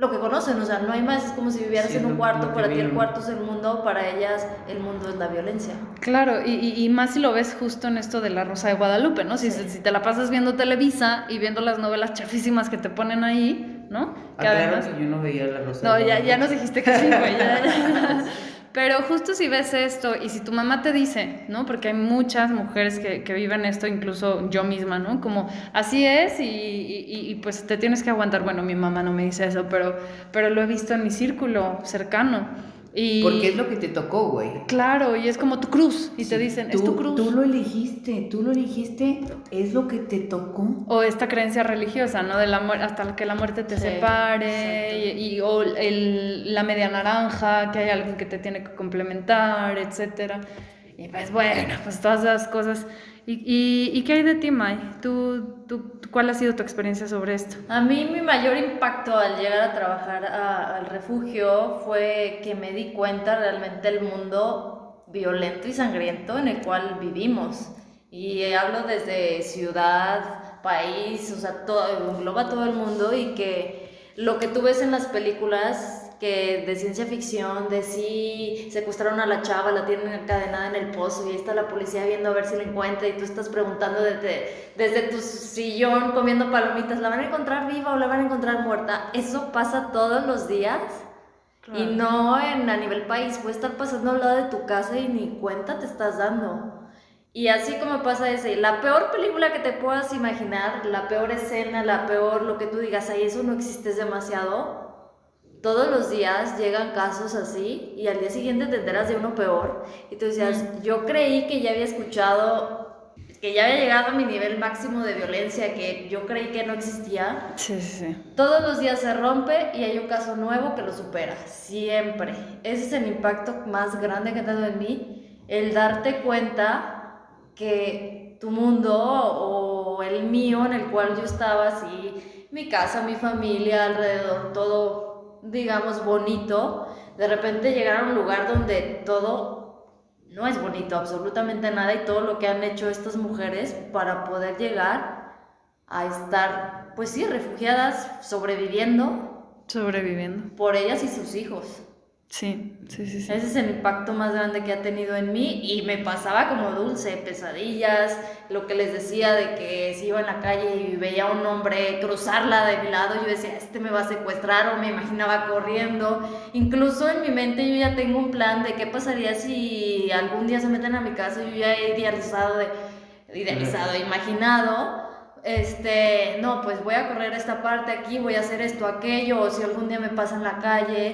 lo que conocen, o sea, no hay más, es como si vivieras en un cuarto, para ti el cuarto es el mundo, para ellas el mundo es la violencia. Claro, y, y, más si lo ves justo en esto de la Rosa de Guadalupe, ¿no? Si, si te la pasas viendo Televisa y viendo las novelas chafísimas que te ponen ahí, ¿no? Que además... que yo no veía la Rosa No, ya, ya nos dijiste que sí, güey, ya, ya. Pero justo si ves esto y si tu mamá te dice, ¿no? Porque hay muchas mujeres que, que viven esto, incluso yo misma, ¿no? Como así es y, y, y, pues te tienes que aguantar. Bueno, mi mamá no me dice eso, pero, pero lo he visto en mi círculo cercano. Porque es lo que te tocó, güey. Claro, y es como tu cruz. Y te dicen, es tu cruz. Tú lo elegiste, tú lo elegiste, es lo que te tocó. O esta creencia religiosa, ¿no? De la hasta que la muerte te separe, y, o el, la media naranja, que hay alguien que te tiene que complementar, etcétera. Y pues bueno, pues todas esas cosas ¿Y, y, qué hay de ti, Mai? ¿Tú, tú, cuál ha sido tu experiencia sobre esto? A mí mi mayor impacto al llegar a trabajar al refugio fue que me di cuenta realmente del mundo violento y sangriento en el cual vivimos. Y hablo desde ciudad, país, o sea, todo, engloba todo el mundo y que lo que tú ves en las películas que de ciencia ficción, de si secuestraron a la chava, la tienen encadenada en el pozo y ahí está la policía viendo a ver si la encuentra y tú estás preguntando desde, desde tu sillón comiendo palomitas, ¿la van a encontrar viva o la van a encontrar muerta? Eso pasa todos los días. Y no en, a nivel país, puede estar pasando al lado de tu casa y ni cuenta te estás dando. Y así como pasa ese, la peor película que te puedas imaginar, la peor escena, la peor, lo que tú digas, ahí eso no existe, es demasiado todos los días llegan casos así y al día siguiente te enteras de uno peor. Y tú decías, yo creí que ya había escuchado, que ya había llegado a mi nivel máximo de violencia, que yo creí que no existía. Sí, sí, sí. Todos los días se rompe y hay un caso nuevo que lo supera, siempre. Ese es el impacto más grande que ha dado en mí, el darte cuenta que tu mundo o el mío en el cual yo estaba así, mi casa, mi familia, alrededor, todo digamos, bonito, de repente llegar a un lugar donde todo no es bonito, absolutamente nada, y todo lo que han hecho estas mujeres para poder llegar a estar, pues sí, refugiadas, sobreviviendo. Sobreviviendo. Por ellas y sus hijos. Sí, sí, sí, sí. Ese es el impacto más grande que ha tenido en mí y me pasaba como dulce, pesadillas, lo que les decía de que si iba en la calle y veía a un hombre cruzarla de mi lado, yo decía, este me va a secuestrar o me imaginaba corriendo. Incluso en mi mente yo ya tengo un plan de qué pasaría si algún día se meten a mi casa, yo ya he idealizado, de, idealizado, imaginado este, no, pues voy a correr esta parte aquí, voy a hacer esto, aquello, o si algún día me pasa en la calle,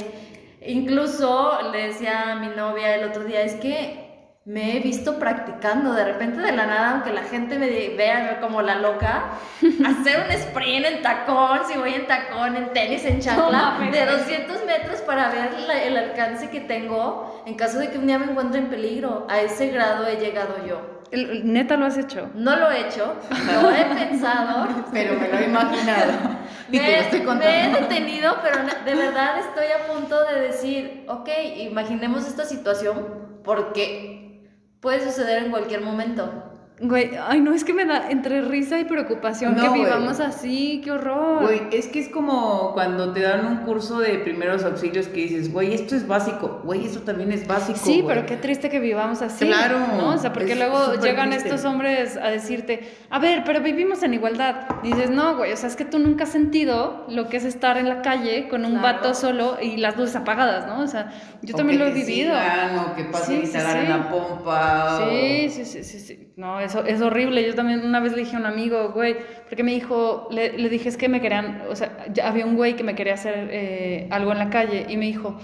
Incluso le decía a mi novia el otro día, es que me he visto practicando de repente de la nada, aunque la gente me vea como la loca, hacer un sprint en tacón, si voy en tacón, en tenis, en chancla, de 200 metros para ver el alcance que tengo en caso de que un día me encuentre en peligro. A ese grado he llegado yo. ¿Neta lo has hecho? No lo he hecho, lo he pensado. pero me lo he imaginado. Y me, estoy contando. me he detenido, pero de verdad estoy a punto de decir, ok, imaginemos esta situación porque puede suceder en cualquier momento. Güey, ay no, es que me da entre risa y preocupación que vivamos así, qué horror. Güey, es que es como cuando te dan un curso de primeros auxilios que dices, güey, esto es básico, güey, eso también es básico. Sí, pero qué triste que vivamos así. Claro. ¿no? O sea, porque luego llegan estos hombres a decirte, a ver, pero vivimos en igualdad. dices, no, güey, o sea, es que tú nunca has sentido lo que es estar en la calle con un vato solo y las luces apagadas, ¿no? O sea, yo también lo he vivido. o que pasen y te en la pompa. Sí, sí, sí, sí, sí. No, eso es horrible. Yo también una vez le dije a un amigo, güey, porque me dijo, le, le dije, es que me querían, o sea, había un güey que me quería hacer eh, algo en la calle y me dijo,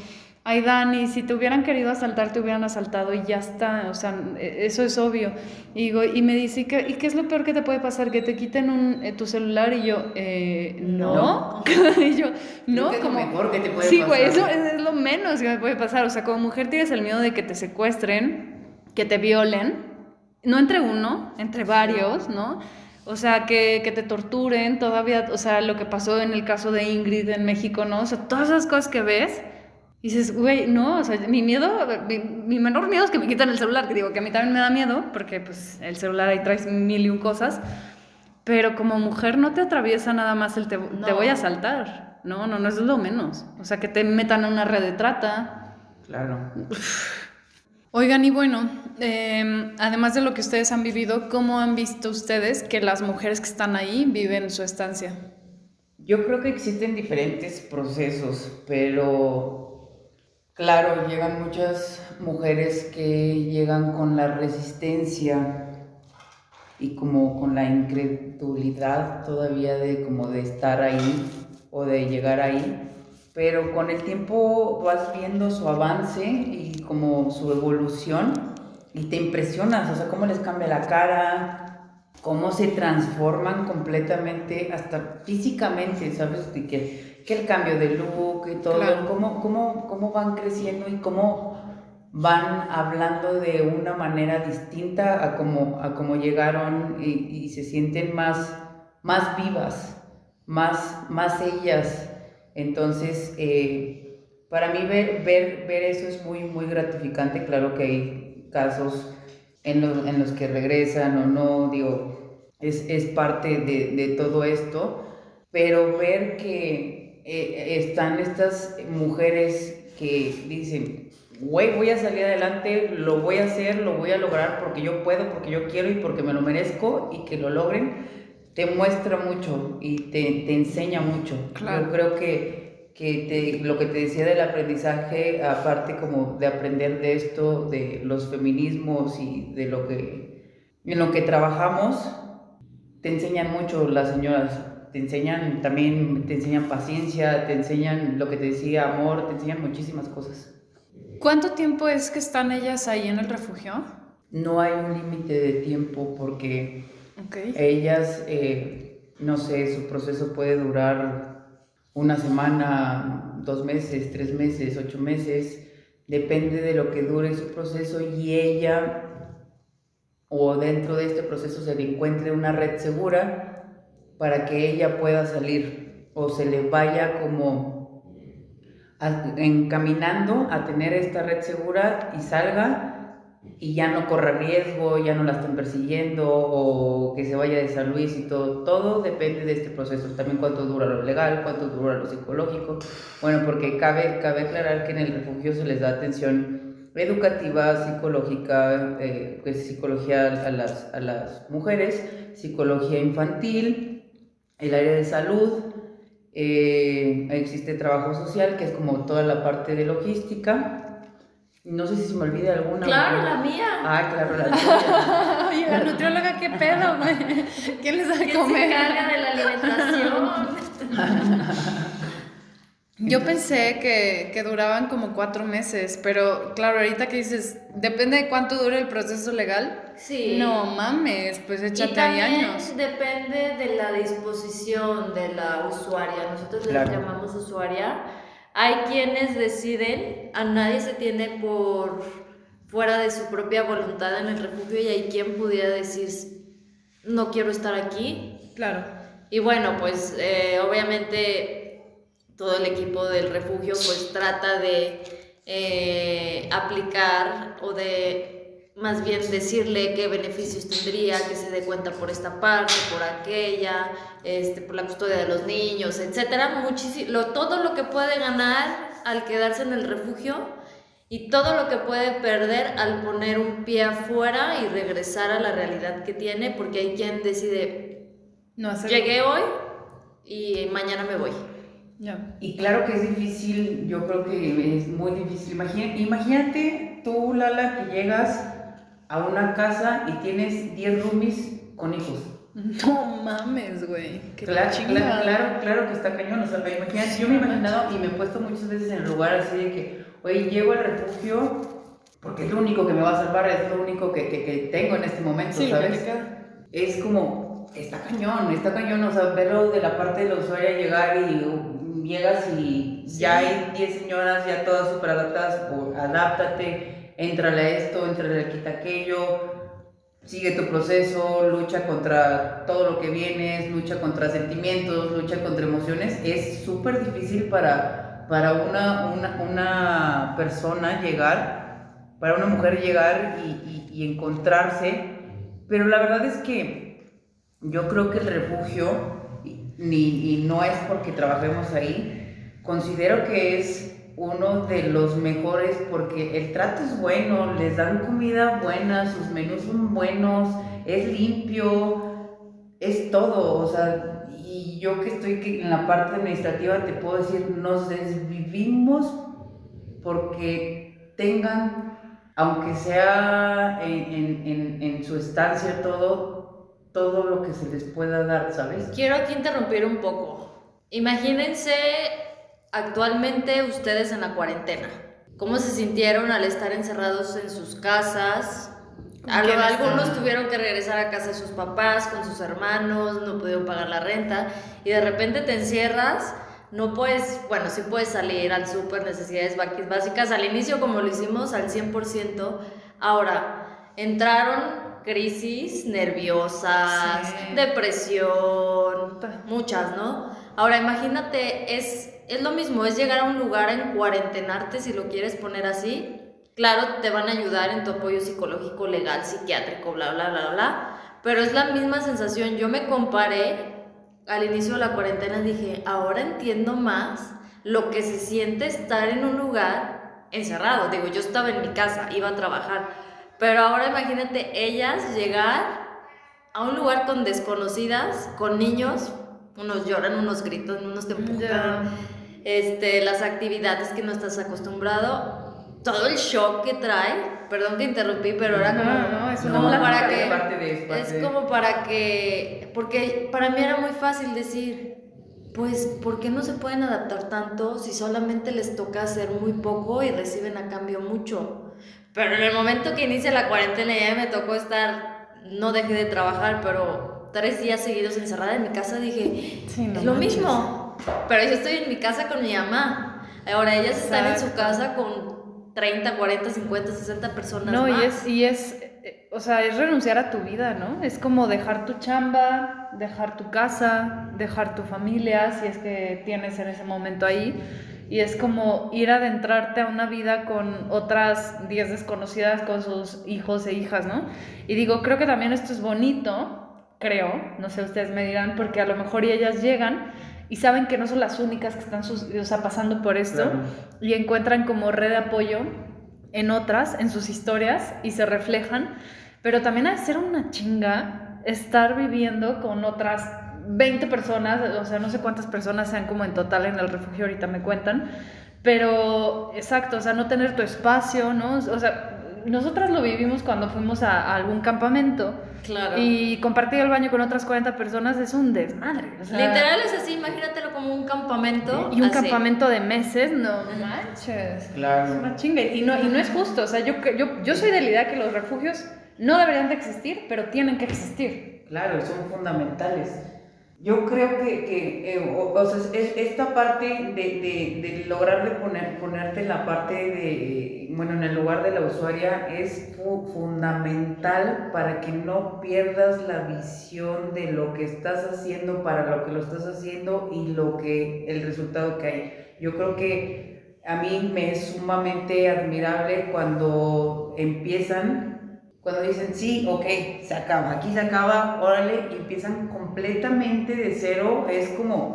ay Dani, si te hubieran querido asaltar, te hubieran asaltado y ya está, o sea, e, eso es obvio. Y, digo, y me dice, ¿y qué, ¿y qué, es lo peor que te puede pasar? Que te quiten un, eh, tu celular y yo, eh, no. y yo, no, como... Es lo mejor que te puede sí, güey, eso es, es lo menos que me puede pasar. O sea, como mujer tienes el miedo de que te secuestren, que te violen no entre uno, entre varios, ¿no? O sea, que, que, te torturen todavía, o sea, lo que pasó en el caso de Ingrid en México, ¿no? O sea, todas esas cosas que ves, y dices, güey, no, o sea, mi miedo, mi, menor miedo es que me quitan el celular, que digo que a mí también me da miedo, porque pues el celular ahí traes mil y un cosas, pero como mujer no te atraviesa nada más el te, te voy a saltar, no, no, no es lo menos, o sea, que te metan a una red de trata. Claro. Oigan, y bueno, em, además de lo que ustedes han vivido, ¿cómo han visto ustedes que las mujeres que están ahí viven su estancia? Yo creo que existen diferentes procesos, pero claro, llegan muchas mujeres que llegan con la resistencia y como con la incredulidad todavía de como de estar ahí o de llegar ahí pero con el tiempo vas viendo su avance y como su evolución y te impresionas, o sea, cómo les cambia la cara, cómo se transforman completamente, hasta físicamente, ¿sabes? De que, que el cambio de look y todo, cómo, cómo, cómo van creciendo y cómo van hablando de una manera distinta a como, a como llegaron y, y se sienten más, más vivas, más, más ellas entonces, eh, para mí ver, ver, ver eso es muy, muy gratificante. Claro que hay casos en los, en los que regresan o no, digo, es, es parte de, de, todo esto, pero ver que, eh, están estas mujeres que dicen, güey, voy a salir adelante, lo voy a hacer, lo voy a lograr porque yo puedo, porque yo quiero y porque me lo merezco y que lo logren, te muestra mucho y te, te enseña mucho. Claro. Yo creo que, que te- lo que te decía del aprendizaje, aparte como de aprender de esto, de los feminismos y de lo que, en lo que trabajamos, te enseñan mucho las señoras. Te enseñan también, te enseñan paciencia, te enseñan lo que te decía, amor, te enseñan muchísimas cosas. ¿Cuánto tiempo es que están ellas ahí en el refugio? No hay un límite de tiempo porque Ok. ellas, eh, no sé, su proceso puede durar una semana, dos meses, tres meses, ocho meses, depende de lo que dure su proceso y ella o dentro de este proceso se le encuentre una red segura para que ella pueda salir o se le vaya como encaminando a tener esta red segura y salga y ya no corra riesgo, ya no la estén persiguiendo o que se vaya de San Luis y todo. Todo depende de este proceso. También cuánto dura lo legal, cuánto dura lo psicológico. Bueno, porque cabe, cabe aclarar que en el refugio se les da atención educativa, psicológica, eh, pues, psicología a las, a las mujeres, psicología infantil, el área de salud, eh, existe trabajo social, que es como toda la parte de logística. No sé si se me olvida alguna. Claro, la mía. Ah, claro, la tuya. Oye, la nutrióloga, ¿qué pedo, güey? ¿Quién les da de ¿Quién se comer? encarga de la alimentación? Yo pensé que, que duraban como cuatro meses, pero claro, ahorita que dices, depende de cuánto dure el proceso legal. Sí. No mames, pues Y échate ahí también años. depende de la disposición de la usuaria. Nosotros Claro. le llamamos usuaria. Hay quienes deciden, a nadie se tiene por fuera de su propia voluntad en el refugio y hay quien pudiera decir, no quiero estar aquí. Claro. Y bueno, pues eh, obviamente todo el equipo del refugio pues trata de eh, aplicar o de más bien decirle qué beneficios tendría, que se dé cuenta por esta parte, por aquella, este, por la custodia de los niños, etcétera, muchísimo, lo, todo lo que puede ganar al quedarse en el refugio y todo lo que puede perder al poner un pie afuera y regresar a la realidad que tiene, porque hay quien decide No hacer. Llegué hoy y mañana me voy. Ya. Y claro que es difícil, yo creo que es muy difícil. Imagina- imagínate tú, Lala, que llegas a una casa y tienes 10 roomies con hijos. No mames, güey. Claro, claro, claro, claro que está cañón. O sea, yo me he imaginado y me he puesto muchas veces en el lugar así de que, oye, llego al refugio porque es lo único que me va a salvar, es lo único que, que, que tengo en este momento, Sí, ¿sabes? es como, está cañón, está cañón, o sea, verlo de la parte de la usuaria llegar y llegas y ya hay 10 señoras ya todas súper adaptadas, o adáptate, entrale a esto, entrale quita aquello, sigue tu proceso, lucha contra todo lo que vienes, lucha contra sentimientos, lucha contra emociones, es súper difícil para, para una, una, una persona llegar, para una mujer llegar y, y- encontrarse, pero la verdad es que yo creo que el refugio, y- y no es porque trabajemos ahí, considero que es uno de los mejores porque el trato es bueno, les dan comida buena, sus menús son buenos, es limpio, es todo, o sea, y yo que estoy en la parte administrativa te puedo decir, nos desvivimos porque tengan, aunque sea en- en- en su estancia todo, todo lo que se les pueda dar, ¿sabes? Quiero aquí interrumpir un poco. Imagínense actualmente ustedes en la cuarentena. ¿Cómo se sintieron al estar encerrados en sus casas? ¿Con Al- quién algunos tuvieron que regresar a casa de sus papás, con sus hermanos, no pudieron pagar la renta y de repente te encierras, no puedes, bueno, sí puedes salir al súper, necesidades básicas, al inicio como lo hicimos al 100%, ahora entraron crisis nerviosas, Sí. depresión, muchas, ¿no? Ahora imagínate, es, es lo mismo, es llegar a un lugar en cuarentenarte, si lo quieres poner así. Claro, te van a ayudar en tu apoyo psicológico, legal, psiquiátrico, bla, bla, bla, bla. Pero es la misma sensación. Yo me comparé al inicio de la cuarentena dije, ahora entiendo más lo que se siente estar en un lugar encerrado. Digo, yo estaba en mi casa, iba a trabajar, pero ahora imagínate ellas llegar a un lugar con desconocidas, con niños, unos lloran, unos gritan, unos te empujan, Ya. este, las actividades que no estás acostumbrado, todo el shock que trae, perdón que interrumpí, pero era como, No, no, es una como plática. para que, parte de- es parte es como para que, porque para mí era muy fácil decir, pues, ¿por qué no se pueden adaptar tanto si solamente les toca hacer muy poco y reciben a cambio mucho? Pero en el momento que inicia la cuarentena ya me tocó estar, no dejé de trabajar, pero tres días seguidos encerrada en mi casa dije, Sí, no es lo manches. mismo. Pero yo estoy en mi casa con mi mamá. Ahora ellas están en su Exacto. casa con 30, 40, 50, 60 personas No, y más. es, y es, eh, o sea, es renunciar a tu vida, ¿no? Es como dejar tu chamba, dejar tu casa, dejar tu familia, si es que tienes en ese momento ahí. Y es como ir a adentrarte a una vida con otras 10 desconocidas, con sus hijos e hijas, ¿no? Y digo, creo que también esto es bonito, creo, no sé, ustedes me dirán, porque a lo mejor ellas llegan y saben que no son las únicas que están sus- o sea, pasando por esto Claro. y encuentran como red de apoyo en otras, en sus historias y se reflejan, pero también ha de ser una chinga estar viviendo con otras 20 personas, o sea, no sé cuántas personas sean como en total en el refugio, ahorita me cuentan, pero exacto, o sea, no tener tu espacio, ¿no? O sea, nosotras lo vivimos cuando fuimos a, a algún campamento Claro. y compartir el baño con otras 40 personas es un desmadre. o sea, Literal es así, imagínatelo como un campamento. y un así. campamento de meses, no manches. Claro. Es una chinga. Y no, y no es justo. O sea, yo, yo, yo soy de la idea que los refugios no deberían de existir, pero tienen que existir. Claro, son fundamentales. Yo creo que, que, eh, o, o sea, es- esta parte de, de- de lograr de poner, ponerte en la parte de, bueno, en el lugar de la usuaria es fu- fundamental para que no pierdas la visión de lo que estás haciendo, para lo que lo estás haciendo y lo que, el resultado que hay. Yo creo que a mí me es sumamente admirable cuando empiezan cuando dicen, sí, ok, se acaba, aquí se acaba, órale, y empiezan completamente de cero, es como,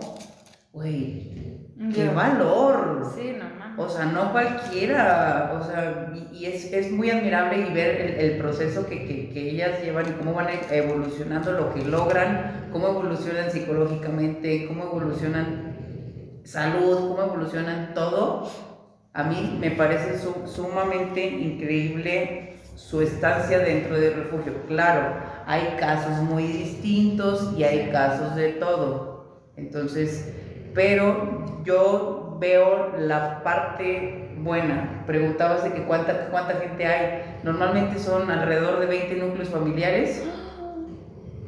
güey, qué valor. Sí, no mames. O sea, no cualquiera, o sea, y, y es, es muy admirable y ver el, el proceso que, que, que ellas llevan y cómo van evolucionando lo que logran, cómo evolucionan psicológicamente, cómo evolucionan salud, cómo evolucionan todo. A mí me parece su- sumamente increíble su estancia dentro del refugio. Claro, hay casos muy distintos y hay casos de todo. Entonces, pero yo veo la parte buena. Preguntabas de que cuánta, cuánta gente hay. Normalmente son alrededor de 20 núcleos familiares.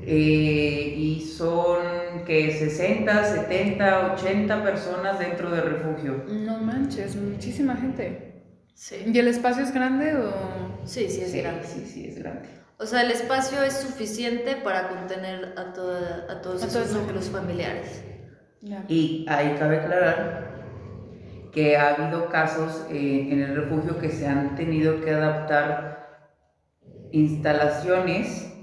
eh, y son que 60, 70, 80 personas dentro del refugio. No manches, muchísima gente. Sí. ¿Y el espacio es grande o...? Sí, sí, es Sí, grande. sí, sí, es grande. O sea, el espacio es suficiente para contener a, toda, a todos A esos núcleos familiares. Ya. Y ahí cabe aclarar que ha habido casos eh, en el refugio que se han tenido que adaptar instalaciones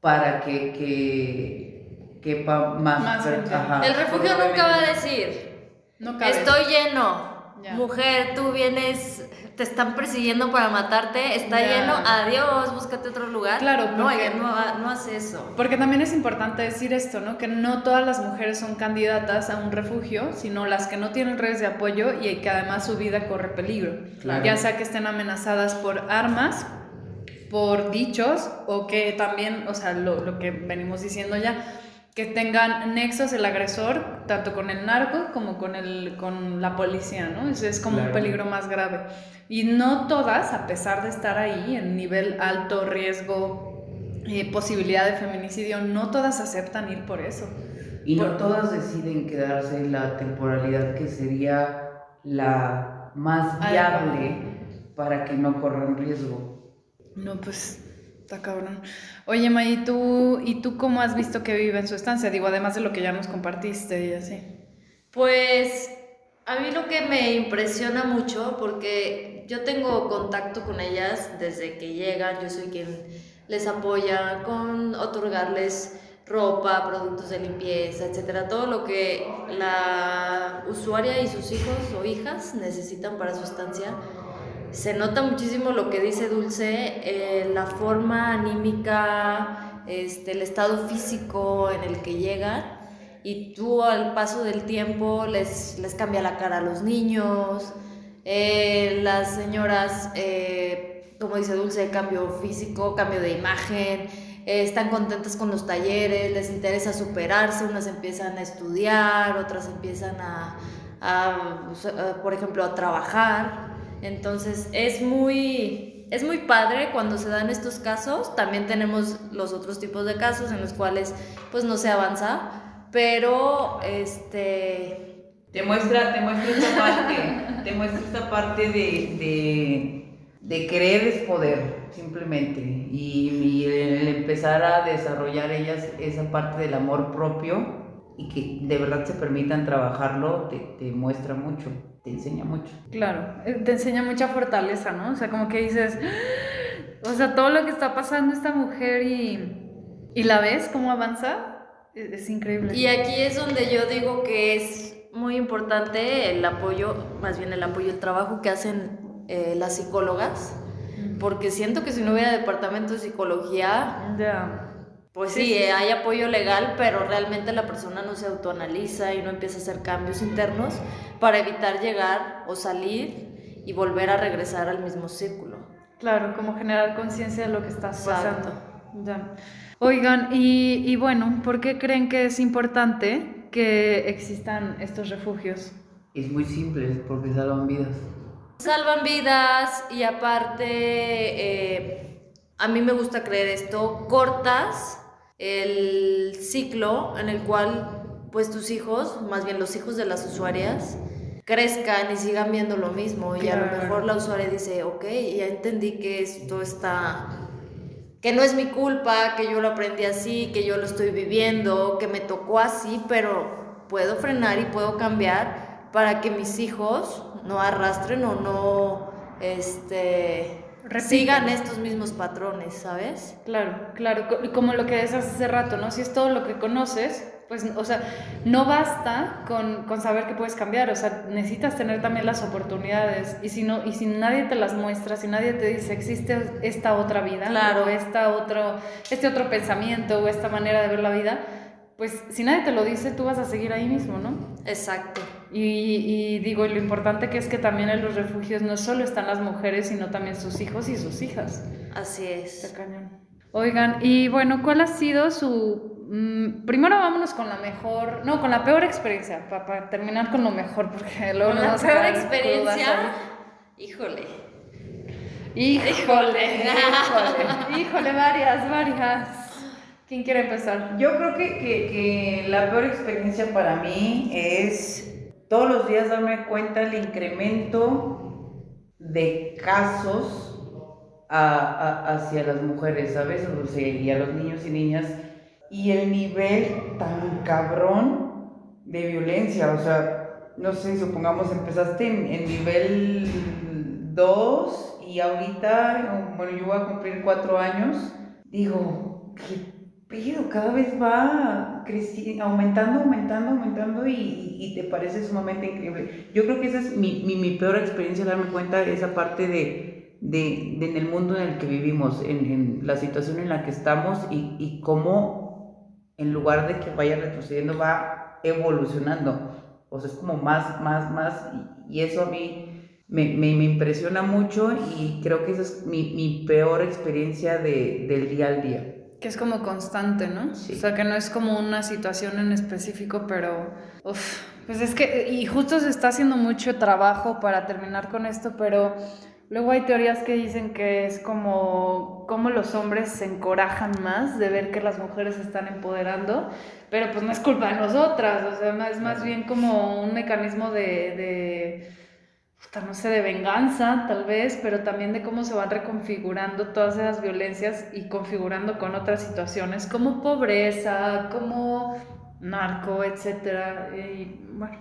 para que, que quepa más, Más gente. ajá, el refugio nunca va a decir, No estoy lleno. Ya. Mujer, tú vienes, te están persiguiendo para matarte, está lleno, adiós, búscate otro lugar. Claro, no, porque- ella no, no hace eso. Porque también es importante decir esto, ¿no? Que no todas las mujeres son candidatas a un refugio, sino las que no tienen redes de apoyo y que además su vida corre peligro. Claro. Ya sea que estén amenazadas por armas, por dichos, o que también, o sea, lo, lo que venimos diciendo ya, que tengan nexos el agresor, tanto con el narco como con, el, con la policía, ¿no? Es como un peligro más grave. Y no todas, a pesar de estar ahí en nivel alto riesgo, eh, posibilidad de feminicidio, no todas aceptan ir por eso. Y no Por- todas deciden quedarse en la temporalidad que sería la más viable para que no corran riesgo. No, pues está cabrón. Oye, Ma, ¿y tú, ¿y tú cómo has visto que vive en su estancia? Digo, además de lo que ya nos compartiste y así. Pues a mí lo que me impresiona mucho, porque yo tengo contacto con ellas desde que llegan, yo soy quien les apoya con otorgarles ropa, productos de limpieza, etcétera, todo lo que la usuaria y sus hijos o hijas necesitan para su estancia. Se nota muchísimo lo que dice Dulce, eh, la forma anímica, este, el estado físico en el que llegan y tú al paso del tiempo les, les cambia la cara a los niños, eh, las señoras, eh, como dice Dulce, cambio físico, cambio de imagen, eh, están contentas con los talleres, les interesa superarse, unas empiezan a estudiar, otras empiezan a, a, por ejemplo, a trabajar. Entonces es muy, es muy padre cuando se dan estos casos. También tenemos los otros tipos de casos en los cuales pues no se avanza, pero este... Te muestra, te muestra esta parte, te muestra esta parte de, de de querer es poder, simplemente. Y, el empezar a desarrollar ellas esa parte del amor propio y que de verdad se permitan trabajarlo, te, te, muestra mucho, te enseña mucho. Claro, eh, te enseña mucha fortaleza, ¿no? O sea, como que dices, o sea, todo lo que está pasando esta mujer y, y la ves cómo avanza, es, es increíble. Y aquí es donde yo digo que es muy importante el apoyo, más bien el apoyo, el trabajo que hacen eh, las psicólogas, porque siento que si no hubiera departamento de psicología, pues sí, hay apoyo legal, pero realmente la persona no se autoanaliza y no empieza a hacer cambios internos para evitar llegar o salir y volver a regresar al mismo círculo. Claro, como generar conciencia de lo que está pasando. Ya. Oigan, y, y bueno, ¿por qué creen que es importante que existan estos refugios? Es muy simple, porque salvan vidas. Salvan vidas y aparte, eh, a mí me gusta creer esto, cortas el ciclo en el cual pues tus hijos, más bien los hijos de las usuarias, crezcan y sigan viendo lo mismo. Y a lo mejor la usuaria dice, ok, ya entendí que esto está, que no es mi culpa, que yo lo aprendí así, que yo lo estoy viviendo, que me tocó así, pero puedo frenar y puedo cambiar para que mis hijos no arrastren o no este, sigan estos mismos patrones, ¿sabes? Claro, claro, como lo que decías hace rato, ¿no? Si es todo lo que conoces, pues, o sea, no basta con, con, saber que puedes cambiar, o sea, necesitas tener también las oportunidades y si, no, y si nadie te las muestra, si nadie te dice existe esta otra vida, claro. esta otro, este otro pensamiento o esta manera de ver la vida, pues si nadie te lo dice, tú vas a seguir ahí mismo, ¿no? Exacto. Y, digo, lo importante que es que también en los refugios no solo están las mujeres, sino también sus hijos y sus hijas. Así es. Oigan, y bueno, ¿cuál ha sido su... Mm, primero vámonos con la mejor, no, con la peor experiencia, para, terminar con lo mejor, porque luego ¿Con la peor experiencia. Híjole, híjole, híjole, híjole, varias, varias. ¿Quién quiere empezar? Yo creo que, que, la peor experiencia para mí es todos los días darme cuenta del incremento de casos hacia las mujeres, ¿sabes? O sea, y a los niños y niñas. Y el nivel tan cabrón de violencia, o sea, no sé, supongamos empezaste en, en nivel 2 y ahorita, bueno, yo voy a cumplir 4 años, digo, ¿qué pero cada vez va creciendo, aumentando, aumentando, aumentando y, y, te parece sumamente increíble. Yo creo que esa es mi, mi, mi peor experiencia, darme cuenta de esa parte de, de, de, en el mundo en el que vivimos, en, en la situación en la que estamos y, y, cómo en lugar de que vaya retrocediendo va evolucionando. O sea, es como más, más, más y, y eso a mí me, me, me, impresiona mucho y creo que esa es mi, mi peor experiencia de, del día al día. Que es como constante, ¿no? O sea, que no es como una situación en específico, pero... Uf, pues es que... Y justo se está haciendo mucho trabajo para terminar con esto, pero luego hay teorías que dicen que es como... Como los hombres se encorajan más de ver que las mujeres se están empoderando, pero pues no es culpa de nosotras, o sea, es más bien como un mecanismo de... de no sé, de venganza tal vez, pero también de cómo se van reconfigurando todas esas violencias y configurando con otras situaciones como pobreza, como narco, etcétera. Y bueno,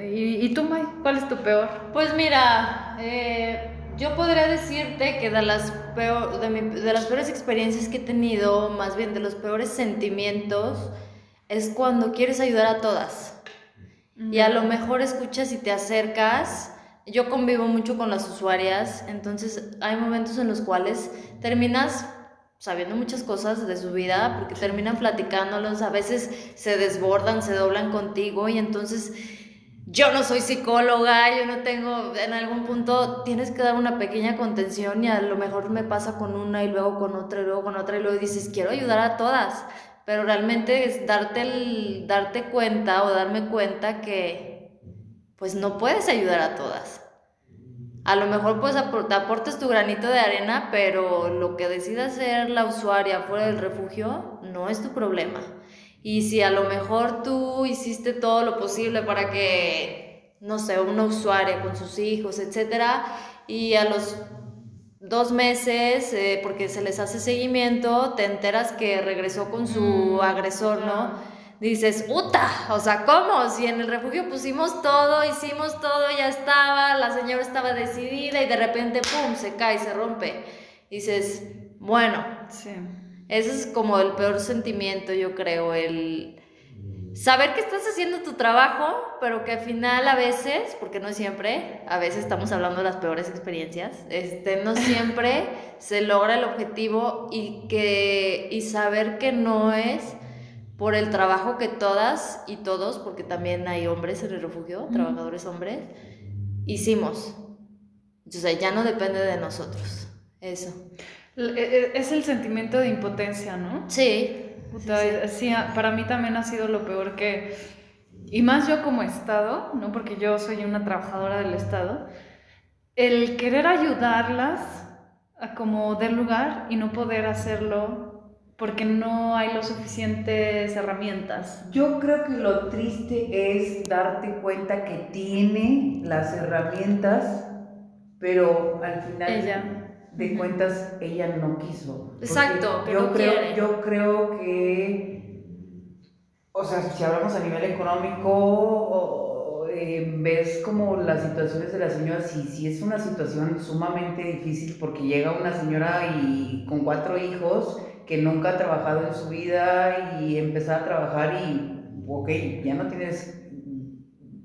¿y, tú, May? ¿Cuál es tu peor? Pues mira, eh, yo podría decirte que de las, peor, de, mi- de las peores experiencias que he tenido, más bien de los peores sentimientos, es cuando quieres ayudar a todas. Y a lo mejor escuchas y te acercas. Yo convivo mucho con las usuarias, entonces hay momentos en los cuales terminas sabiendo muchas cosas de su vida, porque terminan platicándolos, a veces se desbordan, se doblan contigo y entonces yo no soy psicóloga, yo no tengo, en algún punto tienes que dar una pequeña contención y a lo mejor me pasa con una y luego con otra y luego con otra y luego dices, quiero ayudar a todas, pero realmente es darte, el, darte cuenta o darme cuenta que pues no puedes ayudar a todas. A lo mejor pues apor- te aportes tu granito de arena, pero lo que decida hacer la usuaria fuera del refugio no es tu problema. Y si a lo mejor tú hiciste todo lo posible para que, no sé, una usuaria con sus hijos, etcétera, y a los dos meses, eh, porque se les hace seguimiento, te enteras que regresó con su Mm, agresor. ¿no? Dices, ¡uta! O sea, ¿cómo? Si en el refugio pusimos todo, hicimos todo, ya estaba, la señora estaba decidida y de repente, ¡pum!, se cae, se rompe. Dices, bueno, Sí. ese es como el peor sentimiento, yo creo, el saber que estás haciendo tu trabajo, pero que al final a veces, porque no siempre, a veces estamos hablando de las peores experiencias, este, no siempre se logra el objetivo y que y saber que no es por el trabajo que todas y todos, porque también hay hombres en el refugio, Ujú. trabajadores hombres, hicimos. O sea, ya no depende de nosotros. Eso. E- e- Es el sentimiento de impotencia, ¿no? Sí. Puta, sí, sí. sí, para mí también ha sido lo peor que, y más yo como Estado, ¿no? Porque yo soy una trabajadora del Estado, el querer ayudarlas a como del lugar y no poder hacerlo porque no hay lo suficientes herramientas. Yo creo que lo triste es darte cuenta que tiene las herramientas, pero al final Ella. de cuentas ella no quiso. Exacto, que yo no creo, quiere. Yo creo que, o sea, si hablamos a nivel económico, eh, ves como las situaciones de la señora, sí, sí es una situación sumamente difícil porque llega una señora y con cuatro hijos que nunca ha trabajado en su vida y empezar a trabajar y, ok, ya no tienes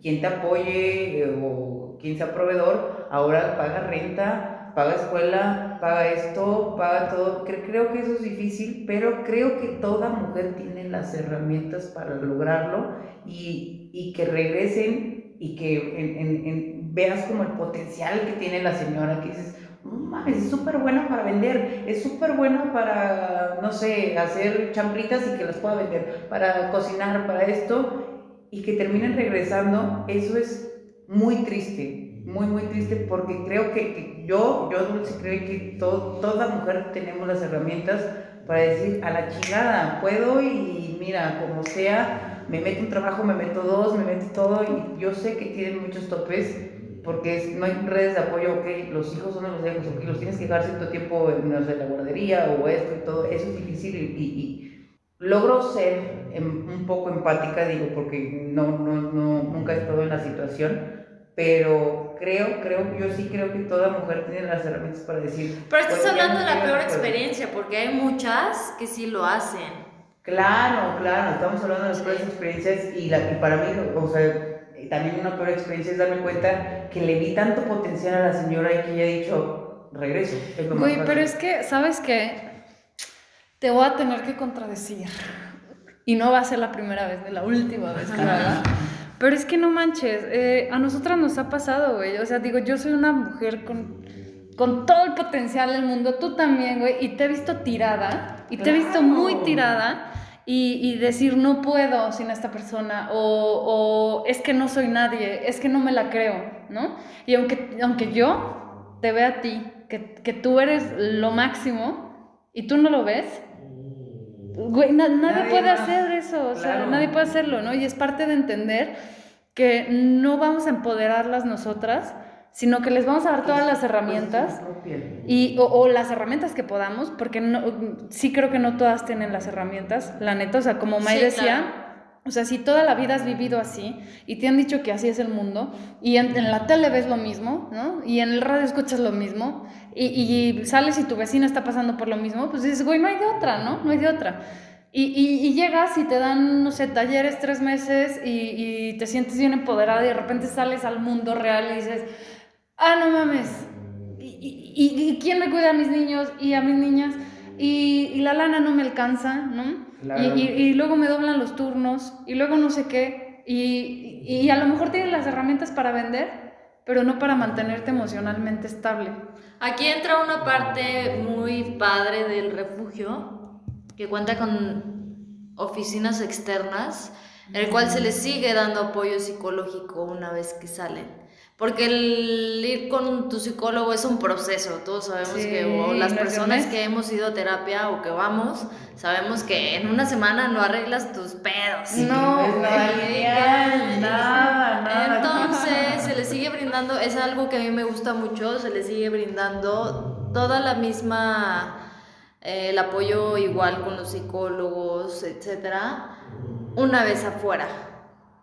quien te apoye eh, o quien sea proveedor, ahora paga renta, paga escuela, paga esto, paga todo. Cre- Creo que eso es difícil, pero creo que toda mujer tiene las herramientas para lograrlo y, y que regresen y que en- en- veas como el potencial que tiene la señora, que dices, es súper buena para vender, es súper buena para, no sé, hacer chambritas y que las pueda vender, para cocinar, para esto, y que terminen regresando, eso es muy triste, muy, muy triste, porque creo que, que yo, yo Dulce, creo que to- toda mujer tenemos las herramientas para decir, a la chingada, puedo y mira, como sea, me meto un trabajo, me meto dos, me meto todo, y yo sé que tienen muchos topes, porque no hay redes de apoyo, ok, los hijos son de los hijos, ok, los tienes que dejar cierto tiempo en no sé, la guardería o esto y todo, eso es difícil y, y- y logro ser em- un poco empática, digo, porque no, no, no, nunca he estado en la situación, pero creo, creo, yo sí creo que toda mujer tiene las herramientas para decir... Pero estás "Bueno, ya hablando de la peor pues". experiencia, porque hay muchas que sí lo hacen. Claro, claro, estamos hablando de las peores experiencias y, la, y para mí, o sea, también una peor experiencia es darme cuenta que le vi tanto potencial a la señora y que ella ha dicho, regreso. Es lo más Güey, fácil". pero es que, ¿sabes qué? Te voy a tener que contradecir. Y no va a ser la primera vez ni la última vez que haga. Pero es que no manches, eh, a nosotras nos ha pasado, güey. O sea, digo, yo soy una mujer con, con todo el potencial del mundo, tú también, güey. Y te he visto tirada, y te he visto muy tirada. Y, y decir, no puedo sin esta persona, o, o es que no soy nadie, es que no me la creo, ¿no? Y aunque, aunque yo te vea a ti, que, que tú eres lo máximo, y tú no lo ves, Güey, na- nadie, Nadie puede más. hacer eso, o sea, Claro. nadie puede hacerlo, ¿no? Y es parte de entender que no vamos a empoderarlas nosotras, sino que les vamos a dar todas las herramientas y, o, o las herramientas que podamos, porque no, sí creo que no todas tienen las herramientas, la neta, o sea, como May Sí, decía, O sea, si toda la vida has vivido así y te han dicho que así es el mundo y en, en la tele ves lo mismo, ¿no? Y en el radio escuchas lo mismo y, y sales y tu vecino está pasando por lo mismo, pues dices, güey, no hay de otra, ¿no? No hay de otra. Y, y, y llegas y te dan, no sé, talleres tres meses y, y te sientes bien empoderada y de repente sales al mundo real y dices, ah, no mames, ¿y, y, y quién me cuida a mis niños y a mis niñas? Y, y la lana no me alcanza, ¿no? Claro. Y, y, y luego me doblan los turnos y luego no sé qué. Y, y a lo mejor tienes las herramientas para vender, pero no para mantenerte emocionalmente estable. Aquí entra una parte muy padre del refugio que cuenta con oficinas externas, en el cual se les sigue dando apoyo psicológico una vez que salen. Porque el ir con tu psicólogo es un proceso, todos sabemos Sí, que o las no personas que hemos ido a terapia o que vamos, sabemos que en una semana no arreglas tus pedos. No, lineal, nada, nada. Entonces, se le sigue brindando, es algo que a mí me gusta mucho, se le sigue brindando toda la misma, eh, el apoyo igual con los psicólogos, etcétera, una vez afuera.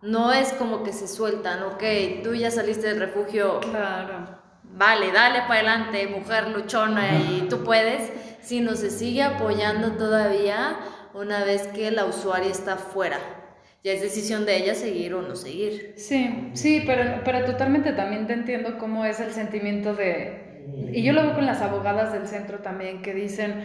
No es como que se sueltan, ok, tú ya saliste del refugio, Claro. vale, dale para adelante, mujer luchona y tú puedes, sino se sigue apoyando todavía una vez que la usuaria está fuera. Ya es decisión de ella seguir o no seguir. Sí, sí, pero, pero totalmente también te entiendo cómo es el sentimiento de... Y yo lo veo con las abogadas del centro también que dicen,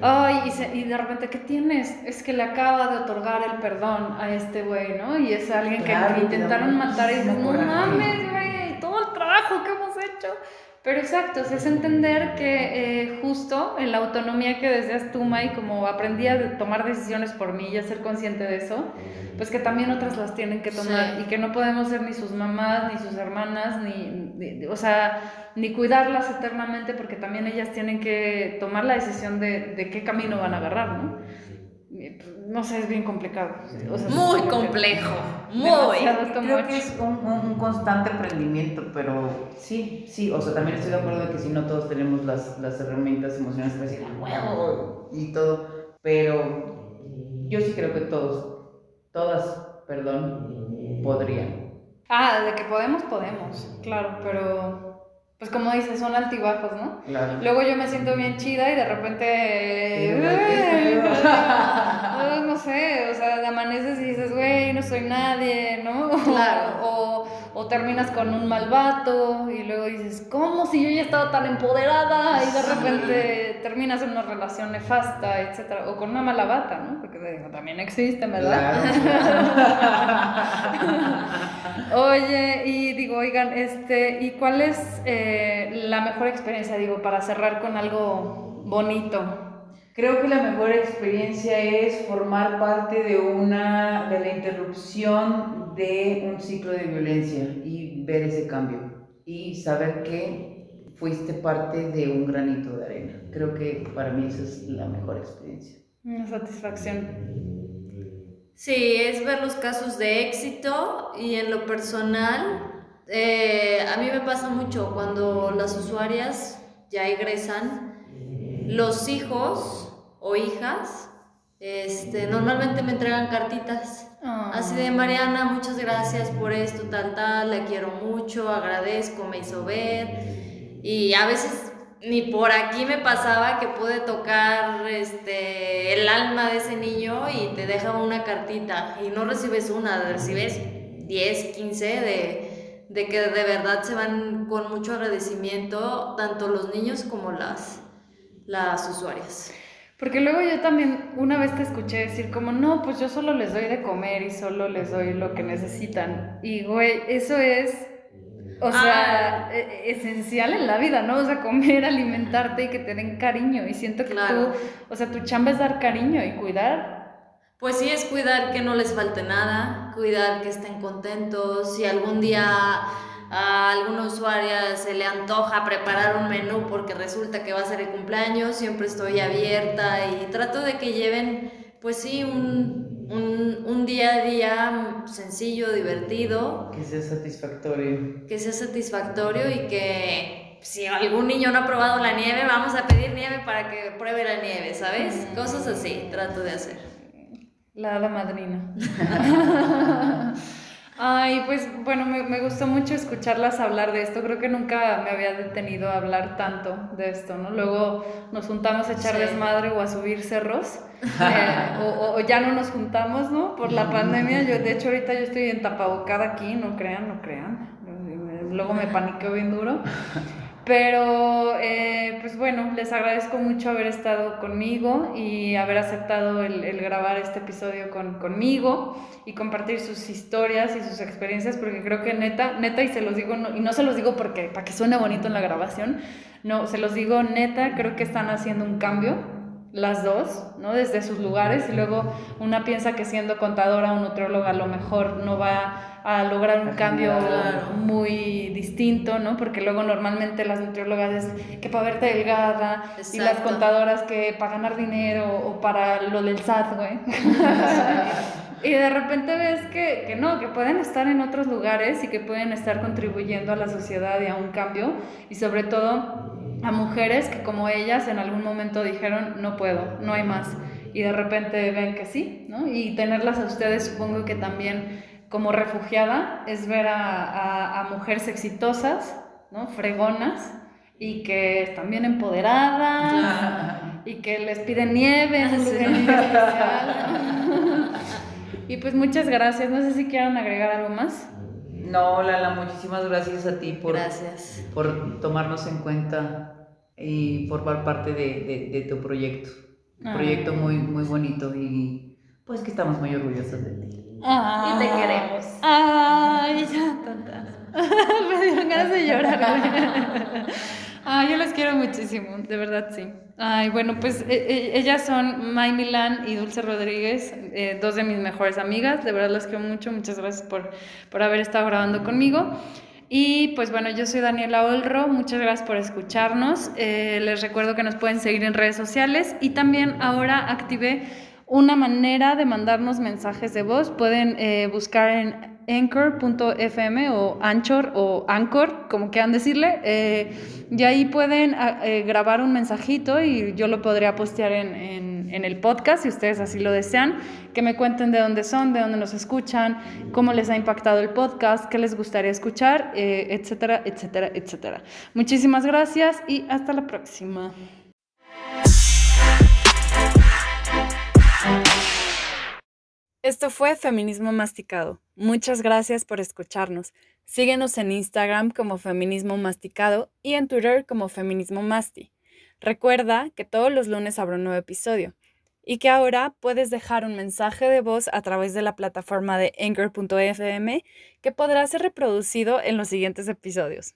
ay, y, se- y de repente, ¿qué tienes? Es que le acaba de otorgar el perdón a este güey, ¿no? Y es alguien que- Claro, que, intentaron matar y muchísimo no coraje". mames, güey, todo el trabajo que hemos hecho. Pero exacto, es entender que eh, justo en la autonomía que deseas tú, Mai, como aprendí a tomar decisiones por mí y a ser consciente de eso, pues que también otras las tienen que tomar Sí. y que no podemos ser ni sus mamás, ni sus hermanas, ni, ni- o sea, ni cuidarlas eternamente porque también ellas tienen que tomar la decisión de, de qué camino van a agarrar, ¿no? Y, pues, No sé, es bien complicado. o sea, Muy es complejo, muy. Creo que es un, un- un constante aprendimiento, pero sí, sí, o sea, también estoy de acuerdo de que si no todos tenemos las, las herramientas emocionales para decir, "Ah, huevo", y todo, pero yo sí creo que todos, todas, perdón, podrían. Ah, de que podemos, podemos, claro, pero pues como dices, son altibajos, ¿no? Claro. Luego yo me siento bien chida y de repente, no sé, o sea, amaneces y dices, güey, no soy nadie, ¿no? Claro. O, o terminas con un mal vato y luego dices, ¿cómo si yo ya estaba tan empoderada? Y de repente terminas en una relación nefasta, etcétera, o con una mala bata, ¿no? Porque digo, también existe, ¿verdad? Oye, y digo, oigan, este, ¿y cuál es eh, la mejor experiencia, digo, para cerrar con algo bonito? Creo que la mejor experiencia es formar parte de una de la interrupción de un ciclo de violencia y ver ese cambio y saber que fuiste parte de un granito de arena. Creo que para mí esa es la mejor experiencia. Una satisfacción. Sí, es ver los casos de éxito y en lo personal, eh, a mí me pasa mucho cuando las usuarias ya egresan, los hijos o hijas, este, normalmente me entregan cartitas. Ah. Así de Mariana, muchas gracias por esto, tal, tal, la quiero mucho, agradezco, me hizo ver. Y a veces ni por aquí me pasaba que pude tocar este, el alma de ese niño y te deja una cartita. Y no recibes una, recibes 10, 15 de, de que de verdad se van con mucho agradecimiento, tanto los niños como las, las usuarias. Porque luego yo también una vez te escuché decir como, no, pues yo solo les doy de comer y solo les doy lo que necesitan. Y güey, eso es, o sea, Ah. e- esencial en la vida, ¿no? O sea, comer, alimentarte y que te den cariño. Y siento que Claro. tú, o sea, tu chamba es dar cariño y cuidar. Pues sí, es cuidar que no les falte nada, cuidar que estén contentos. Si algún día a alguna usuaria se le antoja preparar un menú porque resulta que va a ser el cumpleaños, siempre estoy abierta y trato de que lleven, pues sí, un, un, un día a día sencillo, divertido, Que sea satisfactorio. que sea satisfactorio y que si algún niño no ha probado la nieve, vamos a pedir nieve para que pruebe la nieve, ¿sabes? Cosas así trato de hacer. La hada madrina. Ay, pues bueno, me, me, gustó mucho escucharlas hablar de esto. Creo que nunca me había detenido a hablar tanto de esto, ¿no? Luego nos juntamos a echar desmadre o a subir cerros. Eh, o, o, ya no nos juntamos, ¿no? Por la pandemia. Yo, de hecho, ahorita yo estoy en tapabocada aquí, no crean, no crean. Luego me paniqueo bien duro. Pero, eh, pues bueno, les agradezco mucho haber estado conmigo y haber aceptado el, el grabar este episodio con, conmigo y compartir sus historias y sus experiencias, porque creo que neta, neta, y se los digo, y no se los digo porque, para que suene bonito en la grabación, no, se los digo neta, creo que están haciendo un cambio las dos, ¿no? Desde sus lugares y luego una piensa que siendo contadora o nutrióloga a lo mejor no va a lograr un cambio muy distinto, ¿no? Porque luego normalmente las nutriólogas es que para verte delgada y las contadoras que para ganar dinero o para lo del SAT, güey. y de repente ves que, que no, que pueden estar en otros lugares y que pueden estar contribuyendo a la sociedad y a un cambio y sobre todo a mujeres que como ellas en algún momento dijeron, no puedo, no hay más. Y de repente ven que sí, ¿no? Y tenerlas a ustedes supongo que también como refugiada es ver a, a, mujeres exitosas, ¿no? Fregonas y que están bien empoderadas y que les piden nieve un especial. y pues muchas gracias. No sé si quieran agregar algo más. No, Lala, muchísimas gracias a ti por, gracias. por tomarnos en cuenta y formar parte de, de, tu proyecto. Un proyecto muy, muy bonito y pues que estamos muy orgullosos de ti. y te queremos. Ay, ya, tontas. Me dieron ganas de llorar. Ay, yo las quiero muchísimo, de verdad sí. Ay, bueno, pues e, e, ellas son May Milán y Dulce Rodríguez, eh, dos de mis mejores amigas. De verdad las quiero mucho. Muchas gracias por, por haber estado grabando conmigo. Y pues bueno, yo soy Daniela Olro, muchas gracias por escucharnos. Eh, les recuerdo que nos pueden seguir en redes sociales y también ahora activé una manera de mandarnos mensajes de voz. Pueden eh, buscar en anchor.fm o Anchor o Anchor, como quieran decirle, eh, y ahí pueden ah, eh, grabar un mensajito y yo lo podría postear en, en, el podcast si ustedes así lo desean, que me cuenten de dónde son, de dónde nos escuchan, cómo les ha impactado el podcast, qué les gustaría escuchar, eh, etcétera, etcétera, etcétera. Muchísimas gracias y hasta la próxima. Esto fue Feminismo Masticado. Muchas gracias por escucharnos. Síguenos en Instagram como Feminismo Masticado y en Twitter como Feminismo Masti. Recuerda que todos los lunes habrá un nuevo episodio y que ahora puedes dejar un mensaje de voz a través de la plataforma de Anchor.fm que podrá ser reproducido en los siguientes episodios.